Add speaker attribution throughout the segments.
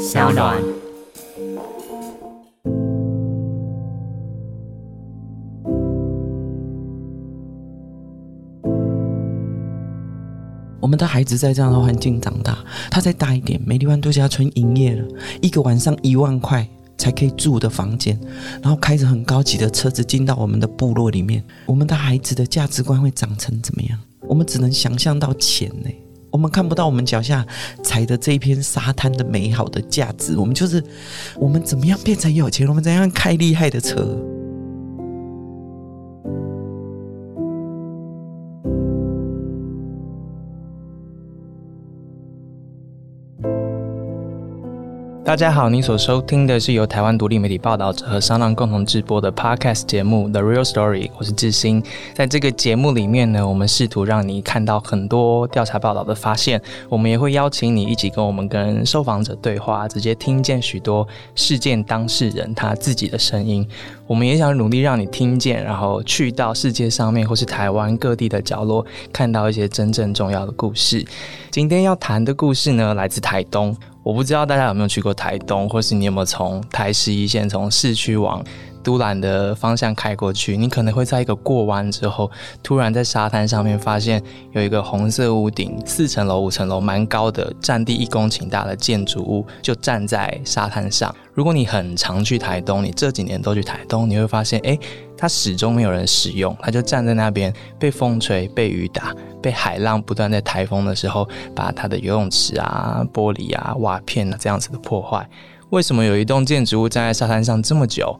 Speaker 1: 小暖。
Speaker 2: 我们的孩子在这样的环境长大，他再大一点，美丽湾度假村营业了，一个晚上一万块才可以住的房间，然后开着很高级的车子进到我们的部落里面，我们的孩子的价值观会长成怎么样？我们只能想象到钱呢、我们看不到我们脚下踩的这一片沙滩的美好的价值，我们就是我们怎么样变成有钱，我们怎样开厉害的车。
Speaker 3: 大家好，您所收听的是由台湾独立媒体报道者和商浪共同制播的 Podcast 节目《The Real Story》，我是志兴。在这个节目里面呢，我们试图让你看到很多调查报道的发现，我们也会邀请你一起跟我们跟受访者对话，直接听见许多事件当事人他自己的声音。我们也想努力让你听见，然后去到世界上面或是台湾各地的角落，看到一些真正重要的故事。今天要谈的故事呢，来自台东。我不知道大家有没有去过台东，或是你有没有从台十一线从市区往都兰的方向开过去？你可能会在一个过弯之后，突然在沙滩上面发现有一个红色屋顶、四层楼、五层楼、蛮高的、占地一公顷大的建筑物，就站在沙滩上。如果你很常去台东，你这几年都去台东，你会发现，诶，它始终没有人使用，它就站在那边，被风吹、被雨打、被海浪不断在台风的时候，把它的游泳池啊、玻璃啊、瓦片啊这样子的破坏。为什么有一栋建筑物站在沙滩上这么久？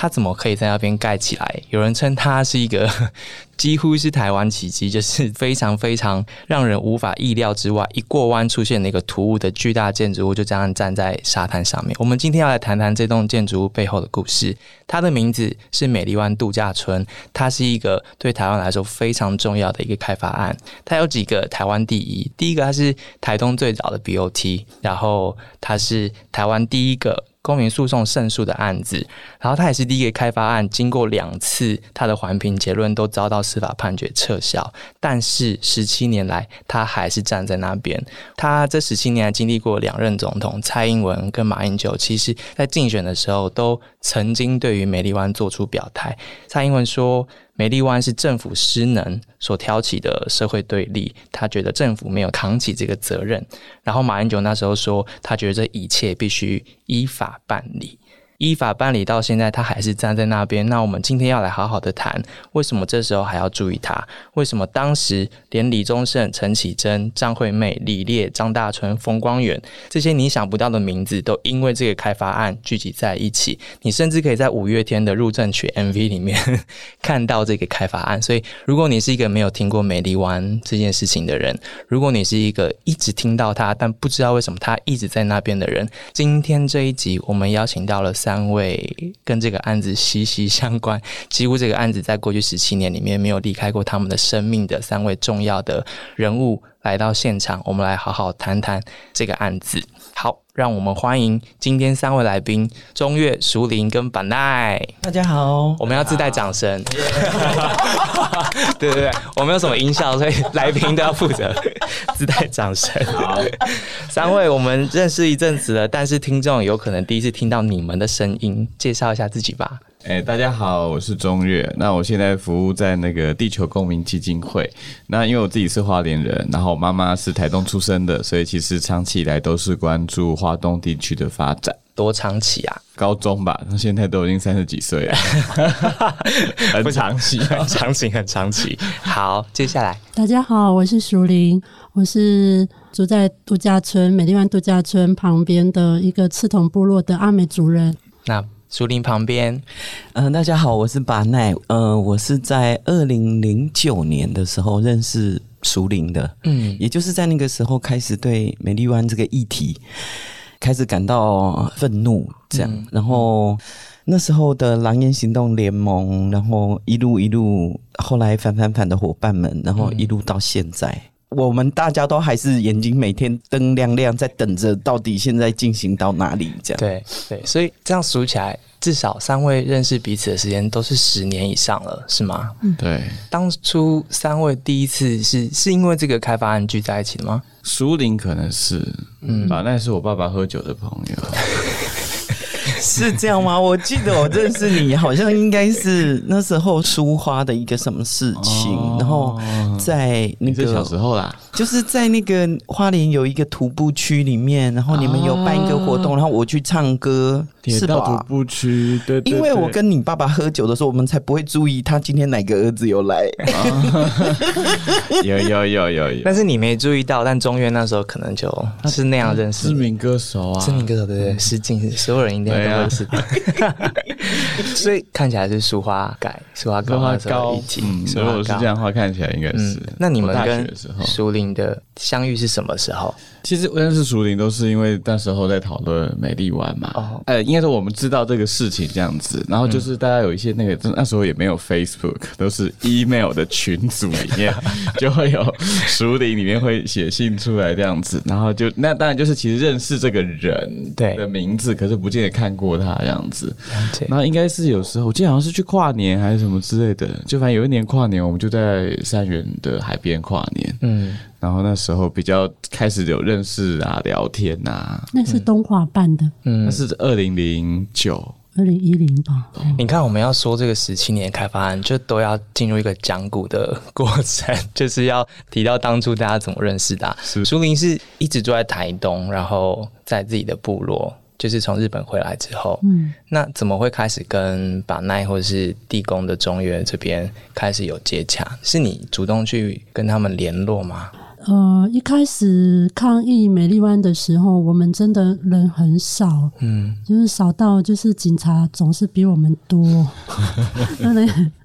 Speaker 3: 它怎么可以在那边盖起来？有人称它是一个 几乎是台湾奇迹，就是非常非常让人无法意料之外，一过弯出现了一个突兀的巨大建筑物，就这样站在沙滩上面。我们今天要来谈谈这栋建筑物背后的故事。它的名字是美丽湾度假村，它是一个对台湾来说非常重要的一个开发案。它有几个台湾第一，第一个它是台东最早的 BOT，然后它是台湾第一个。公民诉讼胜诉的案子，然后他也是第一个开发案，经过两次他的环评结论都遭到司法判决撤销，但是十七年来他还是站在那边。他这十七年来经历过两任总统，蔡英文跟马英九，其实在竞选的时候都曾经对于美丽湾做出表态。蔡英文说。美丽湾是政府失能所挑起的社会对立，他觉得政府没有扛起这个责任。然后马英九那时候说，他觉得这一切必须依法办理。依法办理到现在，他还是站在那边。那我们今天要来好好的谈，为什么这时候还要注意他？为什么当时连李宗盛、陈绮贞、张惠妹、李烈、张大春、冯光远这些你想不到的名字，都因为这个开发案聚集在一起？你甚至可以在五月天的入阵曲 MV 里面 看到这个开发案。所以，如果你是一个没有听过美丽湾这件事情的人，如果你是一个一直听到他，但不知道为什么他一直在那边的人，今天这一集我们邀请到了三位跟这个案子息息相关，几乎这个案子在过去十七年里面没有离开过他们的生命的三位重要的人物来到现场，我们来好好谈谈这个案子。好，让我们欢迎今天三位来宾：中越、熟林跟板奈。
Speaker 2: 大家好，
Speaker 3: 我们要自带掌声。对对对，我们有什么音效，所以来宾都要负责 自带掌声。好，三位我们认识一阵子了，但是听众有可能第一次听到你们的声音，介绍一下自己吧。
Speaker 4: 哎、大家好，我是中岳。那我现在服务在那个地球公民基金会。那因为我自己是花莲人，然后我妈妈是台东出生的，所以其实长期以来都是关注花东地区的发展。
Speaker 3: 多长期啊？
Speaker 4: 高中吧，那现在都已经三十几岁了，很长期。
Speaker 3: 很长期，很长期。好，接下来
Speaker 5: 大家好，我是淑玲，我是住在度假村美丽湾度假村旁边的一个赤桐部落的阿美族人。
Speaker 3: 那树林旁边，
Speaker 2: 嗯、大家好，我是巴奈，呃，我是在二零零九年的时候认识熟林的，
Speaker 3: 嗯，
Speaker 2: 也就是在那个时候开始对美丽湾这个议题开始感到愤怒，这样，然后那时候的狼烟行动联盟，然后一路一路，后来反反反的伙伴们，然后一路到现在。我们大家都还是眼睛每天灯亮亮，在等着到底现在进行到哪里这样。
Speaker 3: 对对，所以这样数起来，至少三位认识彼此的时间都是十年以上了，是吗？
Speaker 4: 对，
Speaker 3: 当初三位第一次是是因为这个开发案聚在一起的吗？
Speaker 4: 苏林可能是，嗯，吧，那是我爸爸喝酒的朋友。
Speaker 2: 是这样吗？我记得我认识你，好像应该是那时候书花的一个什么事情，然后在那个
Speaker 4: 小时候啦，
Speaker 2: 就是在那个花莲有一个徒步区里面，然后你们有办一个活动，然后我去唱歌，是
Speaker 4: 吧？
Speaker 2: 徒
Speaker 4: 步区，对，
Speaker 2: 因为我跟你爸爸喝酒的时候，我们才不会注意他今天哪个儿子有来。
Speaker 4: 有有有有有，
Speaker 3: 但是你没注意到，但中院那时候可能就是那样认识。
Speaker 4: 知名歌手啊，
Speaker 3: 知名歌手对对，失敬，所有人一定 所以看起来是书花改，书花高高一起。
Speaker 4: 如果是这样的话，看起来应该是。
Speaker 3: 那你们跟苏林的相遇是什么时候？
Speaker 4: 其实认识熟林都是因为那时候在讨论美丽湾嘛。哦。呃，应该说我们知道这个事情这样子，然后就是大家有一些那个那时候也没有 Facebook，都是 email 的群组里面 就会有熟林里面会写信出来这样子，然后就那当然就是其实认识这个人对的名字，可是不见得看过他这样子。那应该是有时候我记得好像是去跨年还是什么之类的，就反正有一年跨年我们就在三元的海边跨年。嗯。然后那时候比较开始有认识啊，聊天啊。
Speaker 5: 那是东华办的，
Speaker 4: 嗯，那是二零零九、
Speaker 5: 二零一零吧。
Speaker 3: 你看，我们要说这个十七年开发案，就都要进入一个讲古的过程，就是要提到当初大家怎么认识的。苏林是一直住在台东，然后在自己的部落。就是从日本回来之后，嗯，那怎么会开始跟把奈或者是地宫的中原这边开始有接洽？是你主动去跟他们联络吗？
Speaker 5: 呃，一开始抗议美丽湾的时候，我们真的人很少，嗯，就是少到就是警察总是比我们多，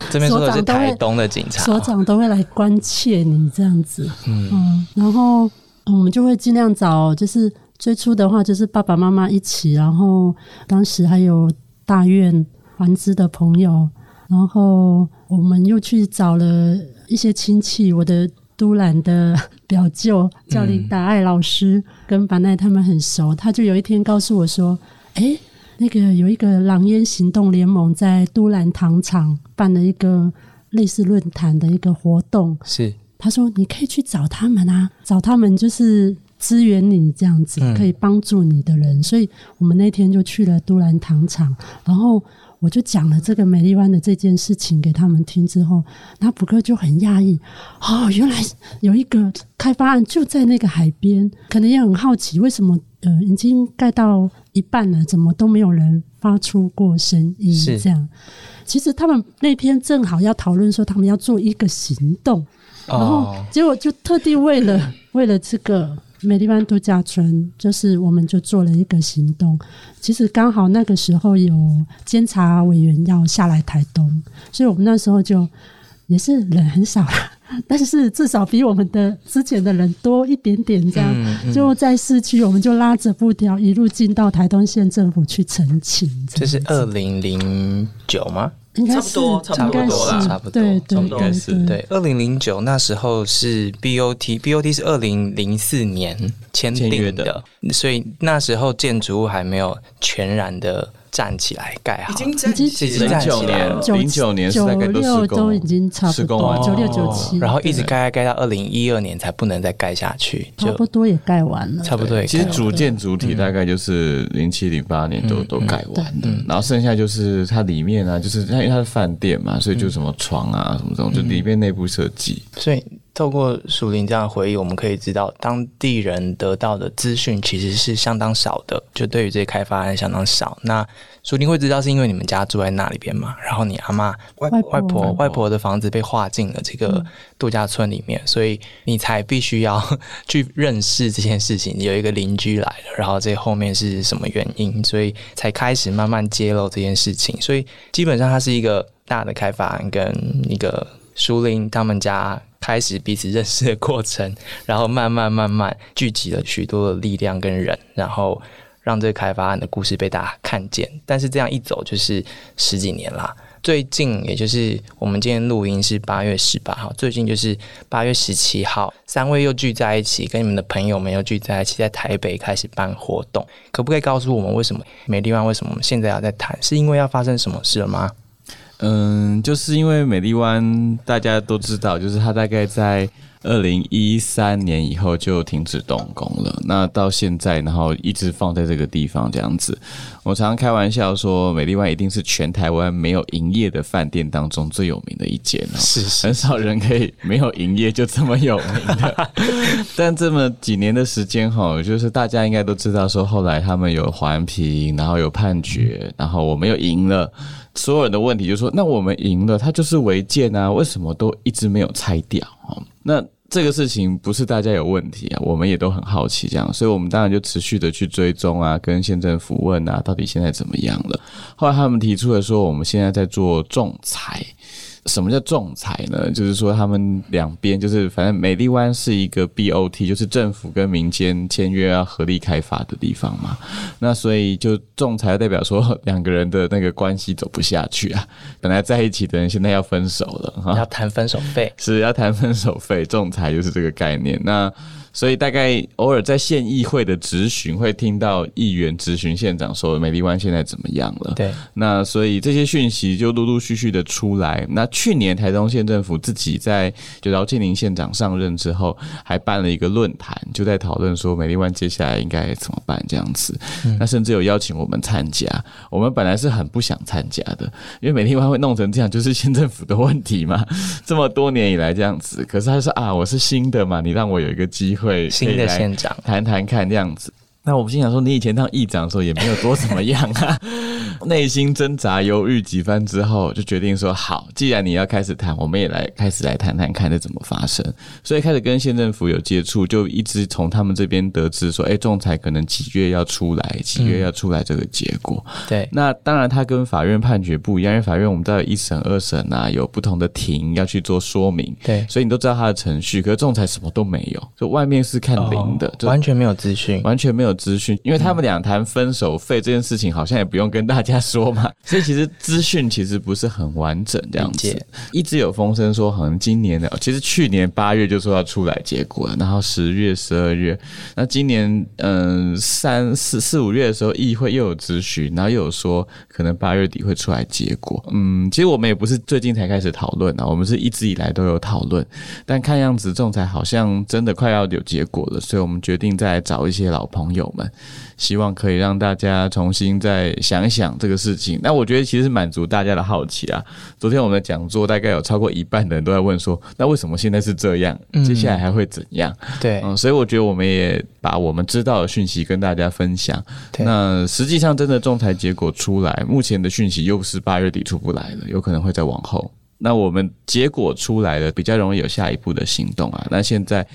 Speaker 3: 这边说的是台东的警察，
Speaker 5: 所长都会来关切你这样子，嗯，然后我们就会尽量找就是。最初的话就是爸爸妈妈一起，然后当时还有大院环资的朋友，然后我们又去找了一些亲戚，我的都兰的表舅叫林达爱老师，跟凡奈他们很熟，他就有一天告诉我说：“哎，那个有一个狼烟行动联盟在都兰糖厂办了一个类似论坛的一个活动，
Speaker 3: 是。
Speaker 5: 他说你可以去找他们啊，找他们就是。”支援你这样子可以帮助你的人，所以我们那天就去了都兰糖厂，然后我就讲了这个美丽湾的这件事情给他们听之后，那普哥就很讶异，哦，原来有一个开发案就在那个海边，可能也很好奇为什么呃已经盖到一半了，怎么都没有人发出过声音？是这样。其实他们那天正好要讨论说他们要做一个行动，然后结果就特地为了为了这个。美丽湾度假村，就是我们就做了一个行动。其实刚好那个时候有监察委员要下来台东，所以我们那时候就也是人很少，但是至少比我们的之前的人多一点点。这样就在市区，我们就拉着布条一路进到台东县政府去澄清。
Speaker 3: 这是二零零九吗？
Speaker 5: 差
Speaker 2: 不多，差不多
Speaker 3: 啦，差不多，
Speaker 5: 对对
Speaker 3: 对，对。二零零九那时候是 BOT，BOT 是二零零四年签订的，所以那时候建筑物还没有全然的。站起来盖好，
Speaker 2: 已经已经
Speaker 3: 已经站起来了。
Speaker 4: 零九年九六
Speaker 5: 都已经差不多，九六九七，
Speaker 3: 然后一直盖盖盖到二零一二年才不能再盖下去，
Speaker 5: 差不多也盖完了。
Speaker 3: 差不多，
Speaker 4: 其实主建主体大概就是零七零八年都都盖完的，然后剩下就是它里面啊，就是它因为它是饭店嘛，所以就什么床啊什么这种，就里面内部设计，
Speaker 3: 所以。透过树林这样的回忆，我们可以知道当地人得到的资讯其实是相当少的，就对于这些开发案相当少。那树林会知道是因为你们家住在那里边嘛？然后你阿妈、外外婆、外婆的房子被划进了这个度假村里面，所以你才必须要 去认识这件事情。有一个邻居来了，然后这后面是什么原因？所以才开始慢慢揭露这件事情。所以基本上它是一个大的开发案，跟一个苏林他们家。开始彼此认识的过程，然后慢慢慢慢聚集了许多的力量跟人，然后让这个开发案的故事被大家看见。但是这样一走就是十几年啦。最近也就是我们今天录音是八月十八号，最近就是八月十七号，三位又聚在一起，跟你们的朋友们又聚在一起，在台北开始办活动。可不可以告诉我们，为什么美丽湾？为什么我们现在要在谈？是因为要发生什么事了吗？
Speaker 4: 嗯，就是因为美丽湾大家都知道，就是它大概在。二零一三年以后就停止动工了，那到现在，然后一直放在这个地方这样子。我常常开玩笑说，美丽湾一定是全台湾没有营业的饭店当中最有名的一间哦，
Speaker 3: 是是，
Speaker 4: 很少人可以没有营业就这么有名的。但这么几年的时间哈，就是大家应该都知道，说后来他们有环评，然后有判决，然后我们又赢了。所有人的问题就是说，那我们赢了，它就是违建啊，为什么都一直没有拆掉啊？那这个事情不是大家有问题啊，我们也都很好奇这样，所以我们当然就持续的去追踪啊，跟县政府问啊，到底现在怎么样了？后来他们提出了说，我们现在在做仲裁。什么叫仲裁呢？就是说他们两边就是反正美丽湾是一个 BOT，就是政府跟民间签约要合力开发的地方嘛。那所以就仲裁代表说 两个人的那个关系走不下去啊，本来在一起的人现在要分手了，
Speaker 3: 要谈分手费，
Speaker 4: 是要谈分手费，仲裁就是这个概念。那所以大概偶尔在县议会的质询会听到议员质询县长说美丽湾现在怎么样了？
Speaker 3: 对，
Speaker 4: 那所以这些讯息就陆陆续续的出来。那去年台东县政府自己在就饶庆林县长上任之后，还办了一个论坛，就在讨论说美丽湾接下来应该怎么办这样子。那甚至有邀请我们参加，我们本来是很不想参加的，因为美丽湾会弄成这样，就是县政府的问题嘛。这么多年以来这样子，可是他说啊，我是新的嘛，你让我有一个机会。会
Speaker 3: 新的县长
Speaker 4: 谈谈看这样子，那我们心想说，你以前当议长的时候也没有多怎么样啊。内心挣扎犹豫几番之后，就决定说好，既然你要开始谈，我们也来开始来谈谈看这怎么发生。所以开始跟县政府有接触，就一直从他们这边得知说，哎，仲裁可能几月要出来，几月要出来这个结果。
Speaker 3: 对，
Speaker 4: 那当然它跟法院判决不一样，因为法院我们知道一审、二审啊，有不同的庭要去做说明。
Speaker 3: 对，
Speaker 4: 所以你都知道它的程序，可是仲裁什么都没有，就外面是看零的，
Speaker 3: 完全没有资讯，
Speaker 4: 完全没有资讯，因为他们俩谈分手费这件事情，好像也不用跟大家说嘛。所以其实资讯其实不是很完整这样子，一直有风声说好像今年的，其实去年八月就说要出来结果了，然后十月、十二月，那今年嗯三四四五月的时候，议会又有咨询，然后又有说可能八月底会出来结果。嗯，其实我们也不是最近才开始讨论啊，我们是一直以来都有讨论，但看样子仲裁好像真的快要有结果了，所以我们决定再找一些老朋友们。希望可以让大家重新再想一想这个事情。那我觉得其实满足大家的好奇啊。昨天我们的讲座大概有超过一半的人都在问说，那为什么现在是这样？接下来还会怎样？
Speaker 3: 对，
Speaker 4: 嗯，所以我觉得我们也把我们知道的讯息跟大家分享。那实际上真的仲裁结果出来，目前的讯息又是八月底出不来了，有可能会再往后。那我们结果出来了，比较容易有下一步的行动啊。那现在。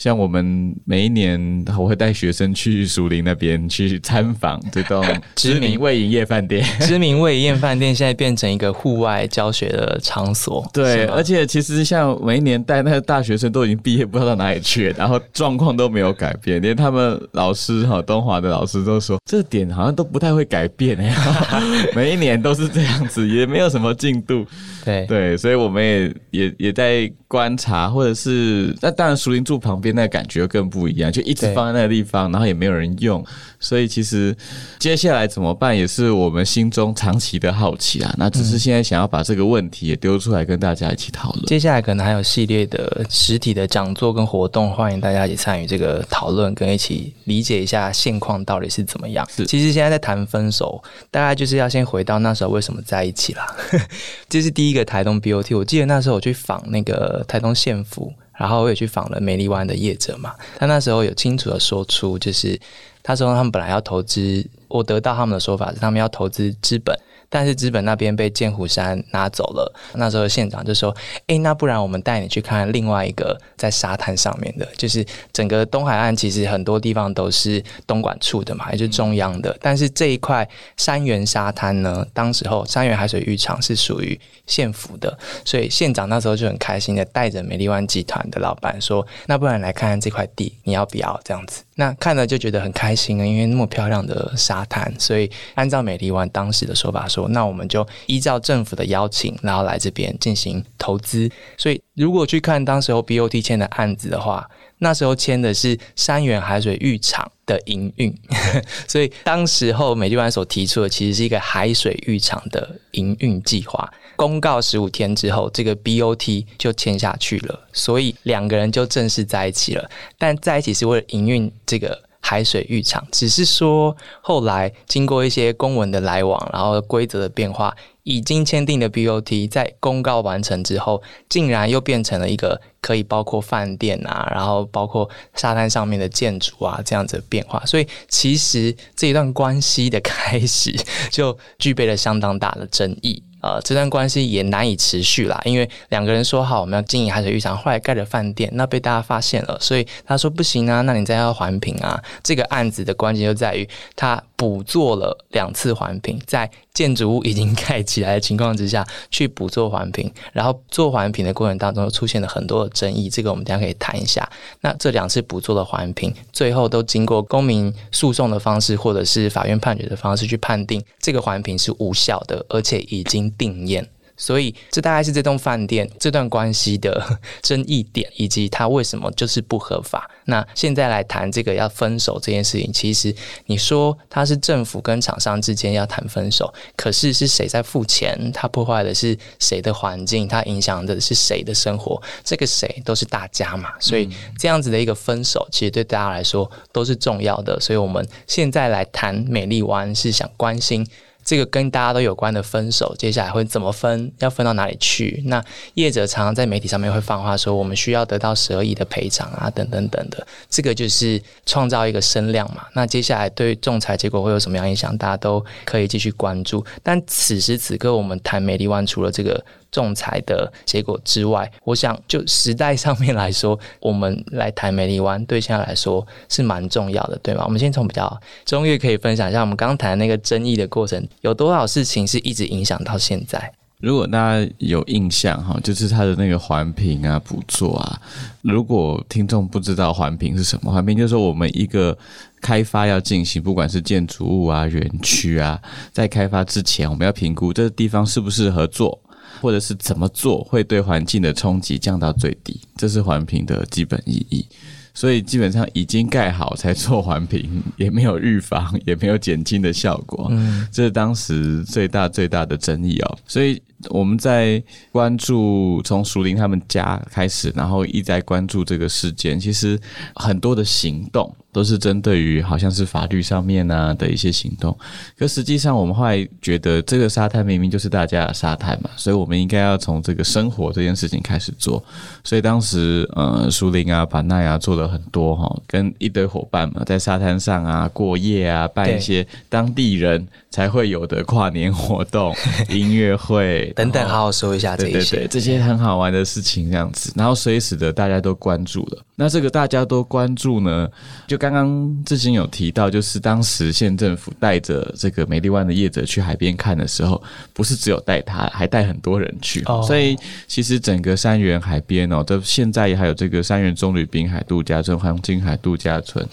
Speaker 4: 像我们每一年，我会带学生去树林那边去参访这栋 知名未营业饭店。
Speaker 3: 知名未营业饭店现在变成一个户外教学的场所。
Speaker 4: 对，而且其实像每一年带那个大学生都已经毕业，不知道到哪里去，然后状况都没有改变，连他们老师哈东华的老师都说，这点好像都不太会改变哎，每一年都是这样子，也没有什么进度。
Speaker 3: 对
Speaker 4: 对，所以我们也也也在观察，或者是那当然熟林住旁边。那感觉更不一样，就一直放在那个地方，然后也没有人用，所以其实接下来怎么办，也是我们心中长期的好奇啊。那只是现在想要把这个问题也丢出来，跟大家一起讨论。
Speaker 3: 接下来可能还有系列的实体的讲座跟活动，欢迎大家一起参与这个讨论，跟一起理解一下现况到底是怎么样。其实现在在谈分手，大概就是要先回到那时候为什么在一起啦。这是第一一个台东 BOT，我记得那时候我去访那个台东县府。然后我也去访了美丽湾的业者嘛，他那时候有清楚的说出，就是他说他们本来要投资，我得到他们的说法是他们要投资资本。但是资本那边被剑湖山拿走了，那时候县长就说：“哎，那不然我们带你去看另外一个在沙滩上面的，就是整个东海岸其实很多地方都是东莞处的嘛，也就是中央的。但是这一块山原沙滩呢，当时候山原海水浴场是属于县府的，所以县长那时候就很开心的带着美丽湾集团的老板说：那不然来看看这块地，你要不要这样子？那看了就觉得很开心啊，因为那么漂亮的沙滩，所以按照美丽湾当时的说法说。那我们就依照政府的邀请，然后来这边进行投资。所以如果去看当时候 BOT 签的案子的话，那时候签的是三元海水浴场的营运，所以当时候美丽湾所提出的其实是一个海水浴场的营运计划。公告十五天之后，这个 BOT 就签下去了，所以两个人就正式在一起了。但在一起是为了营运这个海水浴场，只是说后来经过一些公文的来往，然后规则的变化，已经签订的 BOT 在公告完成之后，竟然又变成了一个可以包括饭店啊，然后包括沙滩上面的建筑啊这样子的变化。所以其实这一段关系的开始就具备了相当大的争议。呃，这段关系也难以持续啦，因为两个人说好我们要经营海水浴场，后来盖了饭店，那被大家发现了，所以他说不行啊，那你再要环评啊。这个案子的关键就在于他补做了两次环评，在建筑物已经盖起来的情况之下去补做环评，然后做环评的过程当中出现了很多的争议，这个我们等下可以谈一下。那这两次补做的环评，最后都经过公民诉讼的方式，或者是法院判决的方式去判定这个环评是无效的，而且已经。定验，所以这大概是这栋饭店这段关系的 争议点，以及它为什么就是不合法。那现在来谈这个要分手这件事情，其实你说它是政府跟厂商之间要谈分手，可是是谁在付钱？它破坏的是谁的环境？它影响的是谁的生活？这个谁都是大家嘛。所以这样子的一个分手，其实对大家来说都是重要的。所以我们现在来谈美丽湾，是想关心。这个跟大家都有关的分手，接下来会怎么分？要分到哪里去？那业者常常在媒体上面会放话说，我们需要得到十二亿的赔偿啊，等等等的。这个就是创造一个声量嘛。那接下来对仲裁结果会有什么样影响？大家都可以继续关注。但此时此刻，我们谈美丽湾，除了这个。仲裁的结果之外，我想就时代上面来说，我们来谈美丽湾，对现在来说是蛮重要的，对吗？我们先从比较中越可以分享一下，我们刚刚谈的那个争议的过程，有多少事情是一直影响到现在？
Speaker 4: 如果大家有印象哈，就是它的那个环评啊、补做啊。如果听众不知道环评是什么，环评就是说我们一个开发要进行，不管是建筑物啊、园区啊，在开发之前，我们要评估这个地方适不适合做。或者是怎么做会对环境的冲击降到最低，这是环评的基本意义。所以基本上已经盖好才做环评，也没有预防，也没有减轻的效果。嗯，这是当时最大最大的争议哦。所以。我们在关注从熟林他们家开始，然后一再关注这个事件。其实很多的行动都是针对于好像是法律上面啊的一些行动，可实际上我们后来觉得这个沙滩明明就是大家的沙滩嘛，所以我们应该要从这个生活这件事情开始做。所以当时呃，苏林啊、板奈啊做了很多哈，跟一堆伙伴们在沙滩上啊过夜啊，办一些当地人才会有的跨年活动、音乐会。
Speaker 3: 等等，好好说一下这
Speaker 4: 些，对对，这些很好玩的事情，这样子，然后所以使得大家都关注了。那这个大家都关注呢，就刚刚志兴有提到，就是当时县政府带着这个美丽湾的业者去海边看的时候，不是只有带他，还带很多人去。所以其实整个三元海边哦，这现在还有这个三元中旅滨海度假村、黄金海度假村。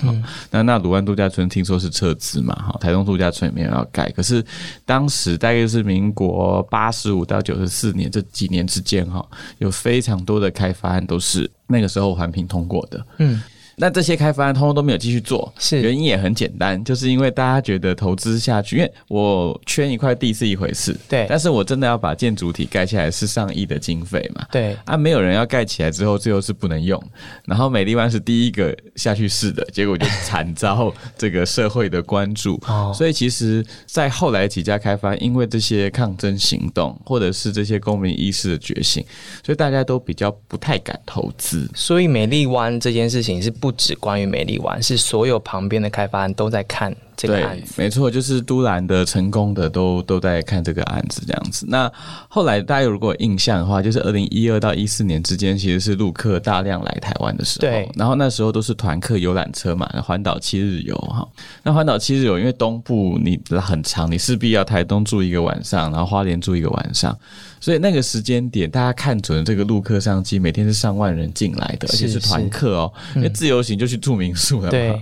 Speaker 4: 那那鲁湾度假村听说是撤资嘛，哈，台东度假村也没有要盖。可是当时大概是民国八十五到九十四年这几年之间，哈，有非常多的开发案都是。那个时候环评通过的，嗯。那这些开发案通通都没有继续做，
Speaker 3: 是。
Speaker 4: 原因也很简单，就是因为大家觉得投资下去，因为我圈一块地是一回事，
Speaker 3: 对，
Speaker 4: 但是我真的要把建筑体盖起来是上亿的经费嘛，
Speaker 3: 对，
Speaker 4: 啊，没有人要盖起来之后，最后是不能用，然后美丽湾是第一个下去试的，结果就惨遭 这个社会的关注，哦，所以其实，在后来几家开发，因为这些抗争行动，或者是这些公民意识的觉醒，所以大家都比较不太敢投资，
Speaker 3: 所以美丽湾这件事情是不。不止关于美丽湾，是所有旁边的开发案都在看这个案子。
Speaker 4: 没错，就是都兰的成功的都都在看这个案子这样子。那后来大家如果有印象的话，就是二零一二到一四年之间，其实是陆客大量来台湾的时候。
Speaker 3: 对，
Speaker 4: 然后那时候都是团客游览车嘛，环岛七日游哈。那环岛七日游，因为东部你很长，你势必要台东住一个晚上，然后花莲住一个晚上。所以那个时间点，大家看准这个陆客商机，每天是上万人进来的，而且是团客哦。因为自由行就去住民宿了嘛。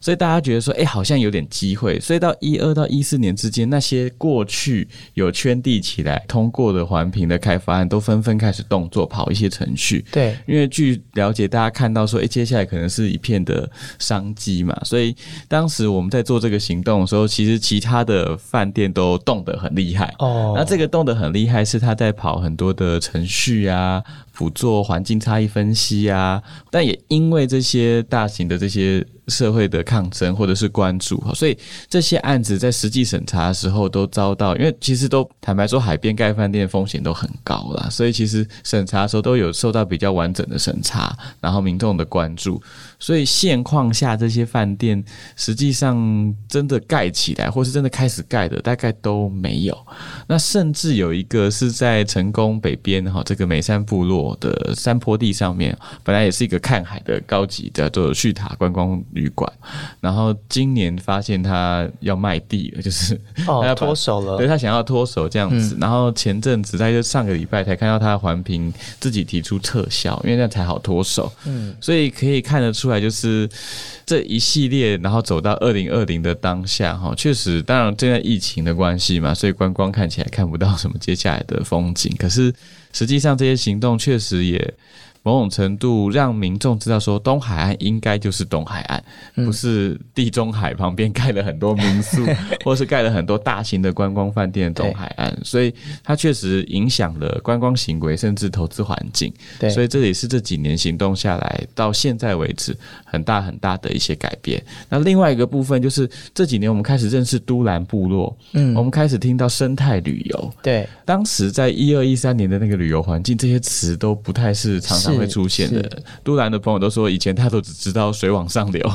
Speaker 4: 所以大家觉得说，哎，好像有点机会。所以到一二到一四年之间，那些过去有圈地起来通过的环评的开发案，都纷纷开始动作跑一些程序。
Speaker 3: 对，
Speaker 4: 因为据了解，大家看到说，哎，接下来可能是一片的商机嘛，所以当时我们在做这个行动的时候，其实其他的饭店都动得很厉害。哦，那这个动得很厉害，是他在跑很多的程序啊。辅做环境差异分析啊，但也因为这些大型的这些。社会的抗争或者是关注，所以这些案子在实际审查的时候都遭到，因为其实都坦白说，海边盖饭店风险都很高啦，所以其实审查的时候都有受到比较完整的审查，然后民众的关注，所以现况下这些饭店实际上真的盖起来或是真的开始盖的大概都没有，那甚至有一个是在成功北边哈这个美山部落的山坡地上面，本来也是一个看海的高级的做旭塔观光。旅馆，然后今年发现他要卖地了，就是
Speaker 3: 他 要脱手了，
Speaker 4: 对他想要脱手这样子。然后前阵子在就上个礼拜才看到他环评自己提出撤销，因为那才好脱手。嗯，所以可以看得出出来，就是这一系列，然后走到二零二零的当下，哈，确实，当然现在疫情的关系嘛，所以观光看起来看不到什么接下来的风景。可是实际上这些行动确实也。某种程度让民众知道说，东海岸应该就是东海岸，不是地中海旁边盖了很多民宿，或是盖了很多大型的观光饭店的东海岸，所以它确实影响了观光行为，甚至投资环境。
Speaker 3: 对，
Speaker 4: 所以这也是这几年行动下来到现在为止很大很大的一些改变。那另外一个部分就是这几年我们开始认识都兰部落，嗯，我们开始听到生态旅游。
Speaker 3: 对，
Speaker 4: 当时在一二一三年的那个旅游环境，这些词都不太是常常。会出现的都兰的朋友都说，以前他都只知道水往上流，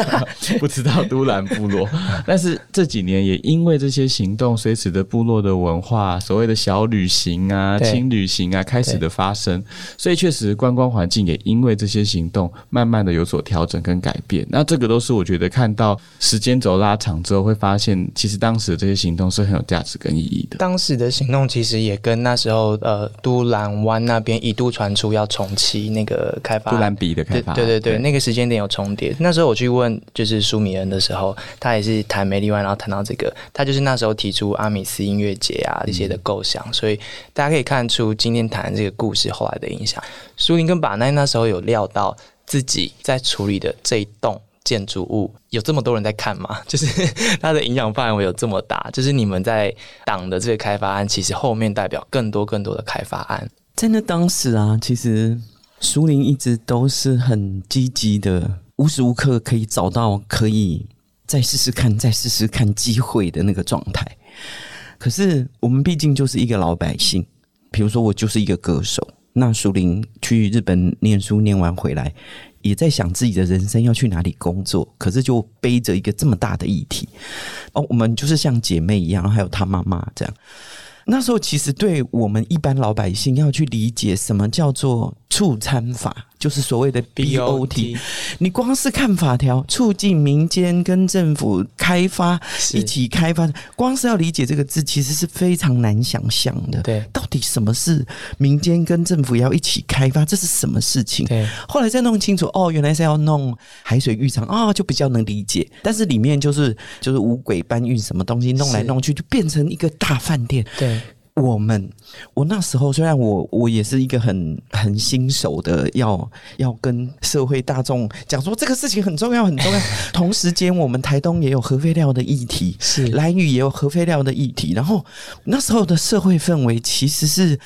Speaker 4: 不知道都兰部落。但是这几年也因为这些行动，随时的部落的文化，所谓的小旅行啊、轻旅行啊，开始的发生，所以确实观光环境也因为这些行动，慢慢的有所调整跟改变。那这个都是我觉得看到时间轴拉长之后，会发现其实当时的这些行动是很有价值跟意义的。
Speaker 3: 当时的行动其实也跟那时候呃都兰湾那边一度传出要重启。那个开发，
Speaker 4: 都兰比的开发，
Speaker 3: 对对对，那个时间点有重叠。那时候我去问就是苏米恩的时候，他也是谈梅丽湾，然后谈到这个，他就是那时候提出阿米斯音乐节啊这些的构想，所以大家可以看出今天谈这个故事后来的影响。苏林跟把奈那时候有料到自己在处理的这一栋建筑物有这么多人在看吗？就是它的影响范围有这么大？就是你们在党的这个开发案，其实后面代表更多更多的开发案，
Speaker 2: 在那当时啊，其实。苏林一直都是很积极的，无时无刻可以找到可以再试试看、再试试看机会的那个状态。可是我们毕竟就是一个老百姓，比如说我就是一个歌手，那苏林去日本念书，念完回来也在想自己的人生要去哪里工作，可是就背着一个这么大的议题。哦，我们就是像姐妹一样，还有她妈妈这样。那时候其实对我们一般老百姓要去理解什么叫做促参法。就是所谓的 BOT，你光是看法条，促进民间跟政府开发一起开发，光是要理解这个字，其实是非常难想象的。
Speaker 3: 对，
Speaker 2: 到底什么是民间跟政府要一起开发，这是什么事情？
Speaker 3: 对，
Speaker 2: 后来再弄清楚，哦，原来是要弄海水浴场啊，就比较能理解。但是里面就是就是五轨搬运什么东西，弄来弄去就变成一个大饭店。
Speaker 3: 对。
Speaker 2: 我们，我那时候虽然我我也是一个很很新手的，要要跟社会大众讲说这个事情很重要很重要。同时间，我们台东也有核废料的议题，
Speaker 3: 是
Speaker 2: 蓝屿也有核废料的议题。然后那时候的社会氛围其实是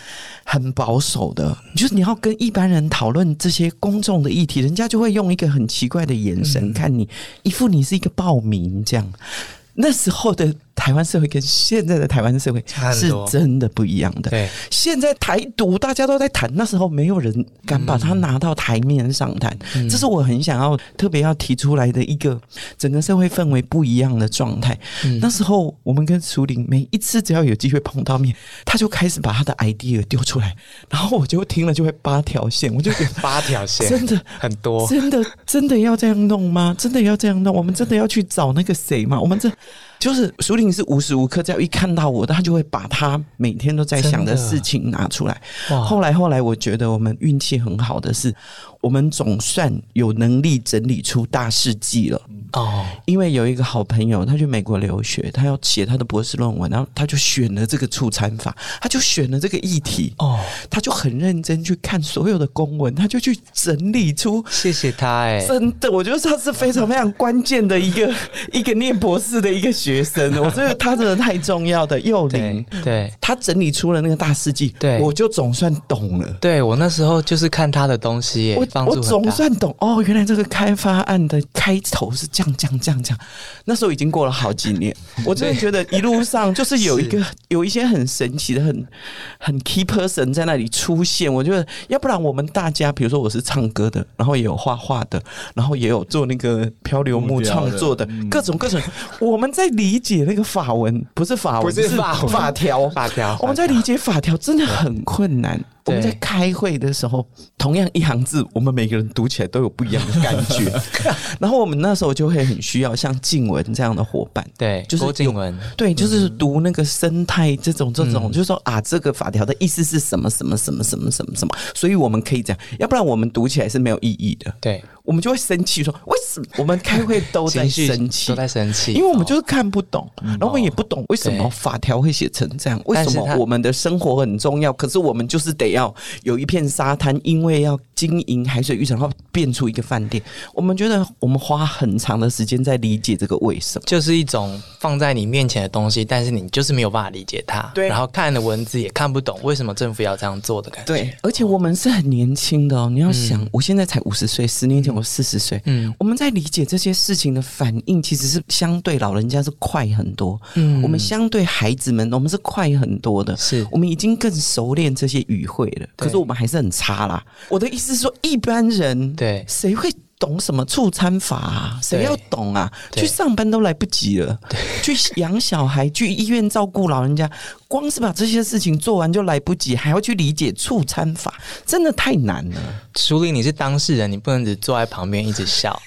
Speaker 2: 很保守的，就是你要跟一般人讨论这些公众的议题，人家就会用一个很奇怪的眼神看你，一副你是一个暴民这样。那时候的。台湾社会跟现在的台湾社会是真的不一样的。
Speaker 3: 对，
Speaker 2: 现在台独大家都在谈，那时候没有人敢把它拿到台面上谈。这是我很想要特别要提出来的一个整个社会氛围不一样的状态。那时候我们跟苏林每一次只要有机会碰到面，他就开始把他的 idea 丢出来，然后我就听了就会八条线，我就觉得
Speaker 3: 八条线
Speaker 2: 真的
Speaker 3: 很多，
Speaker 2: 真的真的要这样弄吗？真的要这样弄？我们真的要去找那个谁吗？我们这。就是苏玲是无时无刻只要一看到我，他就会把他每天都在想的事情拿出来。后来后来，我觉得我们运气很好的是，我们总算有能力整理出大事记了。
Speaker 3: 哦，
Speaker 2: 因为有一个好朋友，他去美国留学，他要写他的博士论文，然后他就选了这个促餐法，他就选了这个议题，
Speaker 3: 哦，
Speaker 2: 他就很认真去看所有的公文，他就去整理出。
Speaker 3: 谢谢他哎，
Speaker 2: 真的，我觉得他是非常非常关键的一个 一个念博士的一个学生，我觉得他真的太重要的幼龄
Speaker 3: 对，
Speaker 2: 他整理出了那个大事记，
Speaker 3: 对
Speaker 2: 我就总算懂了。
Speaker 3: 对，我那时候就是看他的东西耶
Speaker 2: 我，
Speaker 3: 帮助很大。
Speaker 2: 算懂哦，原来这个开发案的开头是这样这样这样这样。那时候已经过了好几年，我真的觉得一路上就是有一个 有一些很神奇的、很很 key person 在那里出现。我觉得要不然我们大家，比如说我是唱歌的，然后也有画画的，然后也有做那个漂流木创作的，
Speaker 4: 嗯
Speaker 2: 各种各种。我们在理解那个法文，不是法文，
Speaker 3: 不是法
Speaker 2: 法条，
Speaker 3: 法条
Speaker 2: 我们在理解法条真的很困难。我们在开会的时候，同样一行字，我们每个人读起来都有不一样的感觉。然后我们那时候就会很需要像静文这样的伙伴，
Speaker 3: 对，
Speaker 2: 就是
Speaker 3: 郭靖文，
Speaker 2: 对，就是读那个生态这种这种，
Speaker 3: 嗯。
Speaker 2: 就是说啊，这个法条的意思是什么什么什么什么什么什么，所以我们可以这样，要不然我们读起来是没有意义的，
Speaker 3: 对，
Speaker 2: 我们就会生气，说为什么我们开会都在生气
Speaker 3: 都。在生气，
Speaker 2: 因为我们就是看不懂，然后我们也不懂为什么法条会写成这样，为什么我们的生活很重要，可是我们就是得要有一片沙滩，因为要经营海水浴场，然后变出一个饭店。我们觉得我们花很长的时间在理解这个为什么。
Speaker 3: 就是一种放在你面前的东西，但是你就是没有办法理解它，
Speaker 2: 对
Speaker 3: 然后看的文字也看不懂，为什么政府要这样做的感觉？
Speaker 2: 对，而且我们是很年轻的哦。你要想，我现在才五十岁，十年前我四十岁。
Speaker 3: 嗯
Speaker 2: 我们在理解这些事情的反应，其实是相对老人家是快很多。
Speaker 3: 嗯
Speaker 2: 我们相对孩子们，我们是快很多的。
Speaker 3: 是
Speaker 2: 我们已经更熟练这些语汇了，可是我们还是很差啦。我的意思是说，一般人
Speaker 3: 对。
Speaker 2: 谁会懂什么促餐法啊？谁
Speaker 3: 对
Speaker 2: 要懂啊？去上班都来不及了，去养小孩，去医院照顾老人家，光是把这些事情做完就来不及，还要去理解促餐法，真的太难了。
Speaker 3: 淑玲，你是当事人，你不能只坐在旁边一直笑。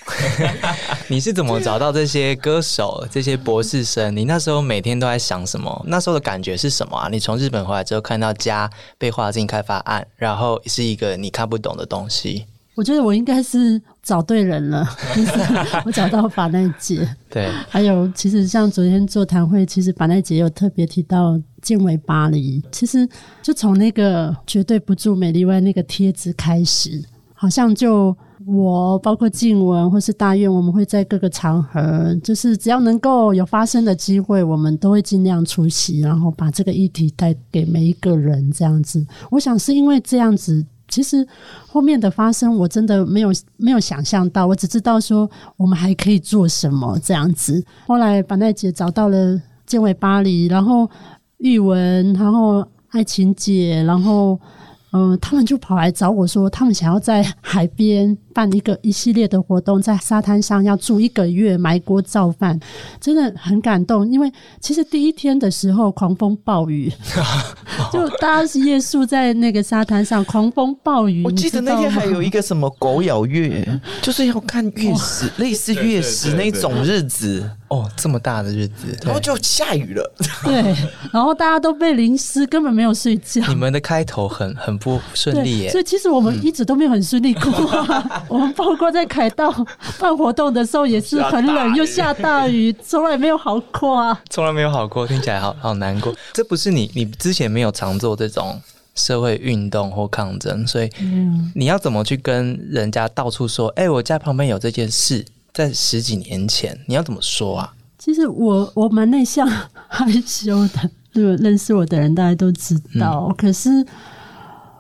Speaker 3: 你是怎么找到这些歌手、这些博士生？你那时候每天都在想什么？那时候的感觉是什么啊？你从日本回来之后，看到家被划进开发案，然后是一个你看不懂的东西。
Speaker 5: 我觉得我应该是找对人了，就是 我找到法奈姐。
Speaker 3: 对，
Speaker 5: 还有，其实像昨天座谈会，其实法奈姐有特别提到建为巴黎。其实就从那个绝对不住美丽湾那个贴子开始，好像就我包括静文或是大院，我们会在各个场合，就是只要能够有发声的机会，我们都会尽量出席，然后把这个议题带给每一个人。这样子，我想是因为这样子。其实后面的发生，我真的没有没有想象到，我只知道说我们还可以做什么这样子。后来板奈姐找到了建伟巴黎，然后玉文，然后爱情姐，然后嗯、他们就跑来找我说，他们想要在海边办一个一系列的活动，在沙滩上要住一个月，埋锅造饭，真的很感动。因为其实第一天的时候狂风暴雨，就大家是夜宿在那个沙滩上，狂风暴雨。
Speaker 2: 我记得那天还有一
Speaker 5: 个。
Speaker 2: 什么狗咬月，就是要看月食，类似月食那种日子，
Speaker 3: 哦，这么大的日子，
Speaker 2: 然后就下雨了。
Speaker 5: 对，然后大家都被淋湿，根本没有睡觉。
Speaker 3: 你们的开头很很不顺利，耶
Speaker 5: 所。以其实我们一直都没有很顺利过、我们包括在凯道 办活动的时候，也是很冷又下大雨，从来没有好过啊。
Speaker 3: 从来没有好过，听起来好好难过。这不是你，你之前没有常做这种社会运动或抗争，所以你要怎么去跟人家到处说？哎、我家旁边有这件事，在十几年前，你要怎么说啊？
Speaker 5: 其实我我蛮内向害羞的，对认识我的人大家都知道。可是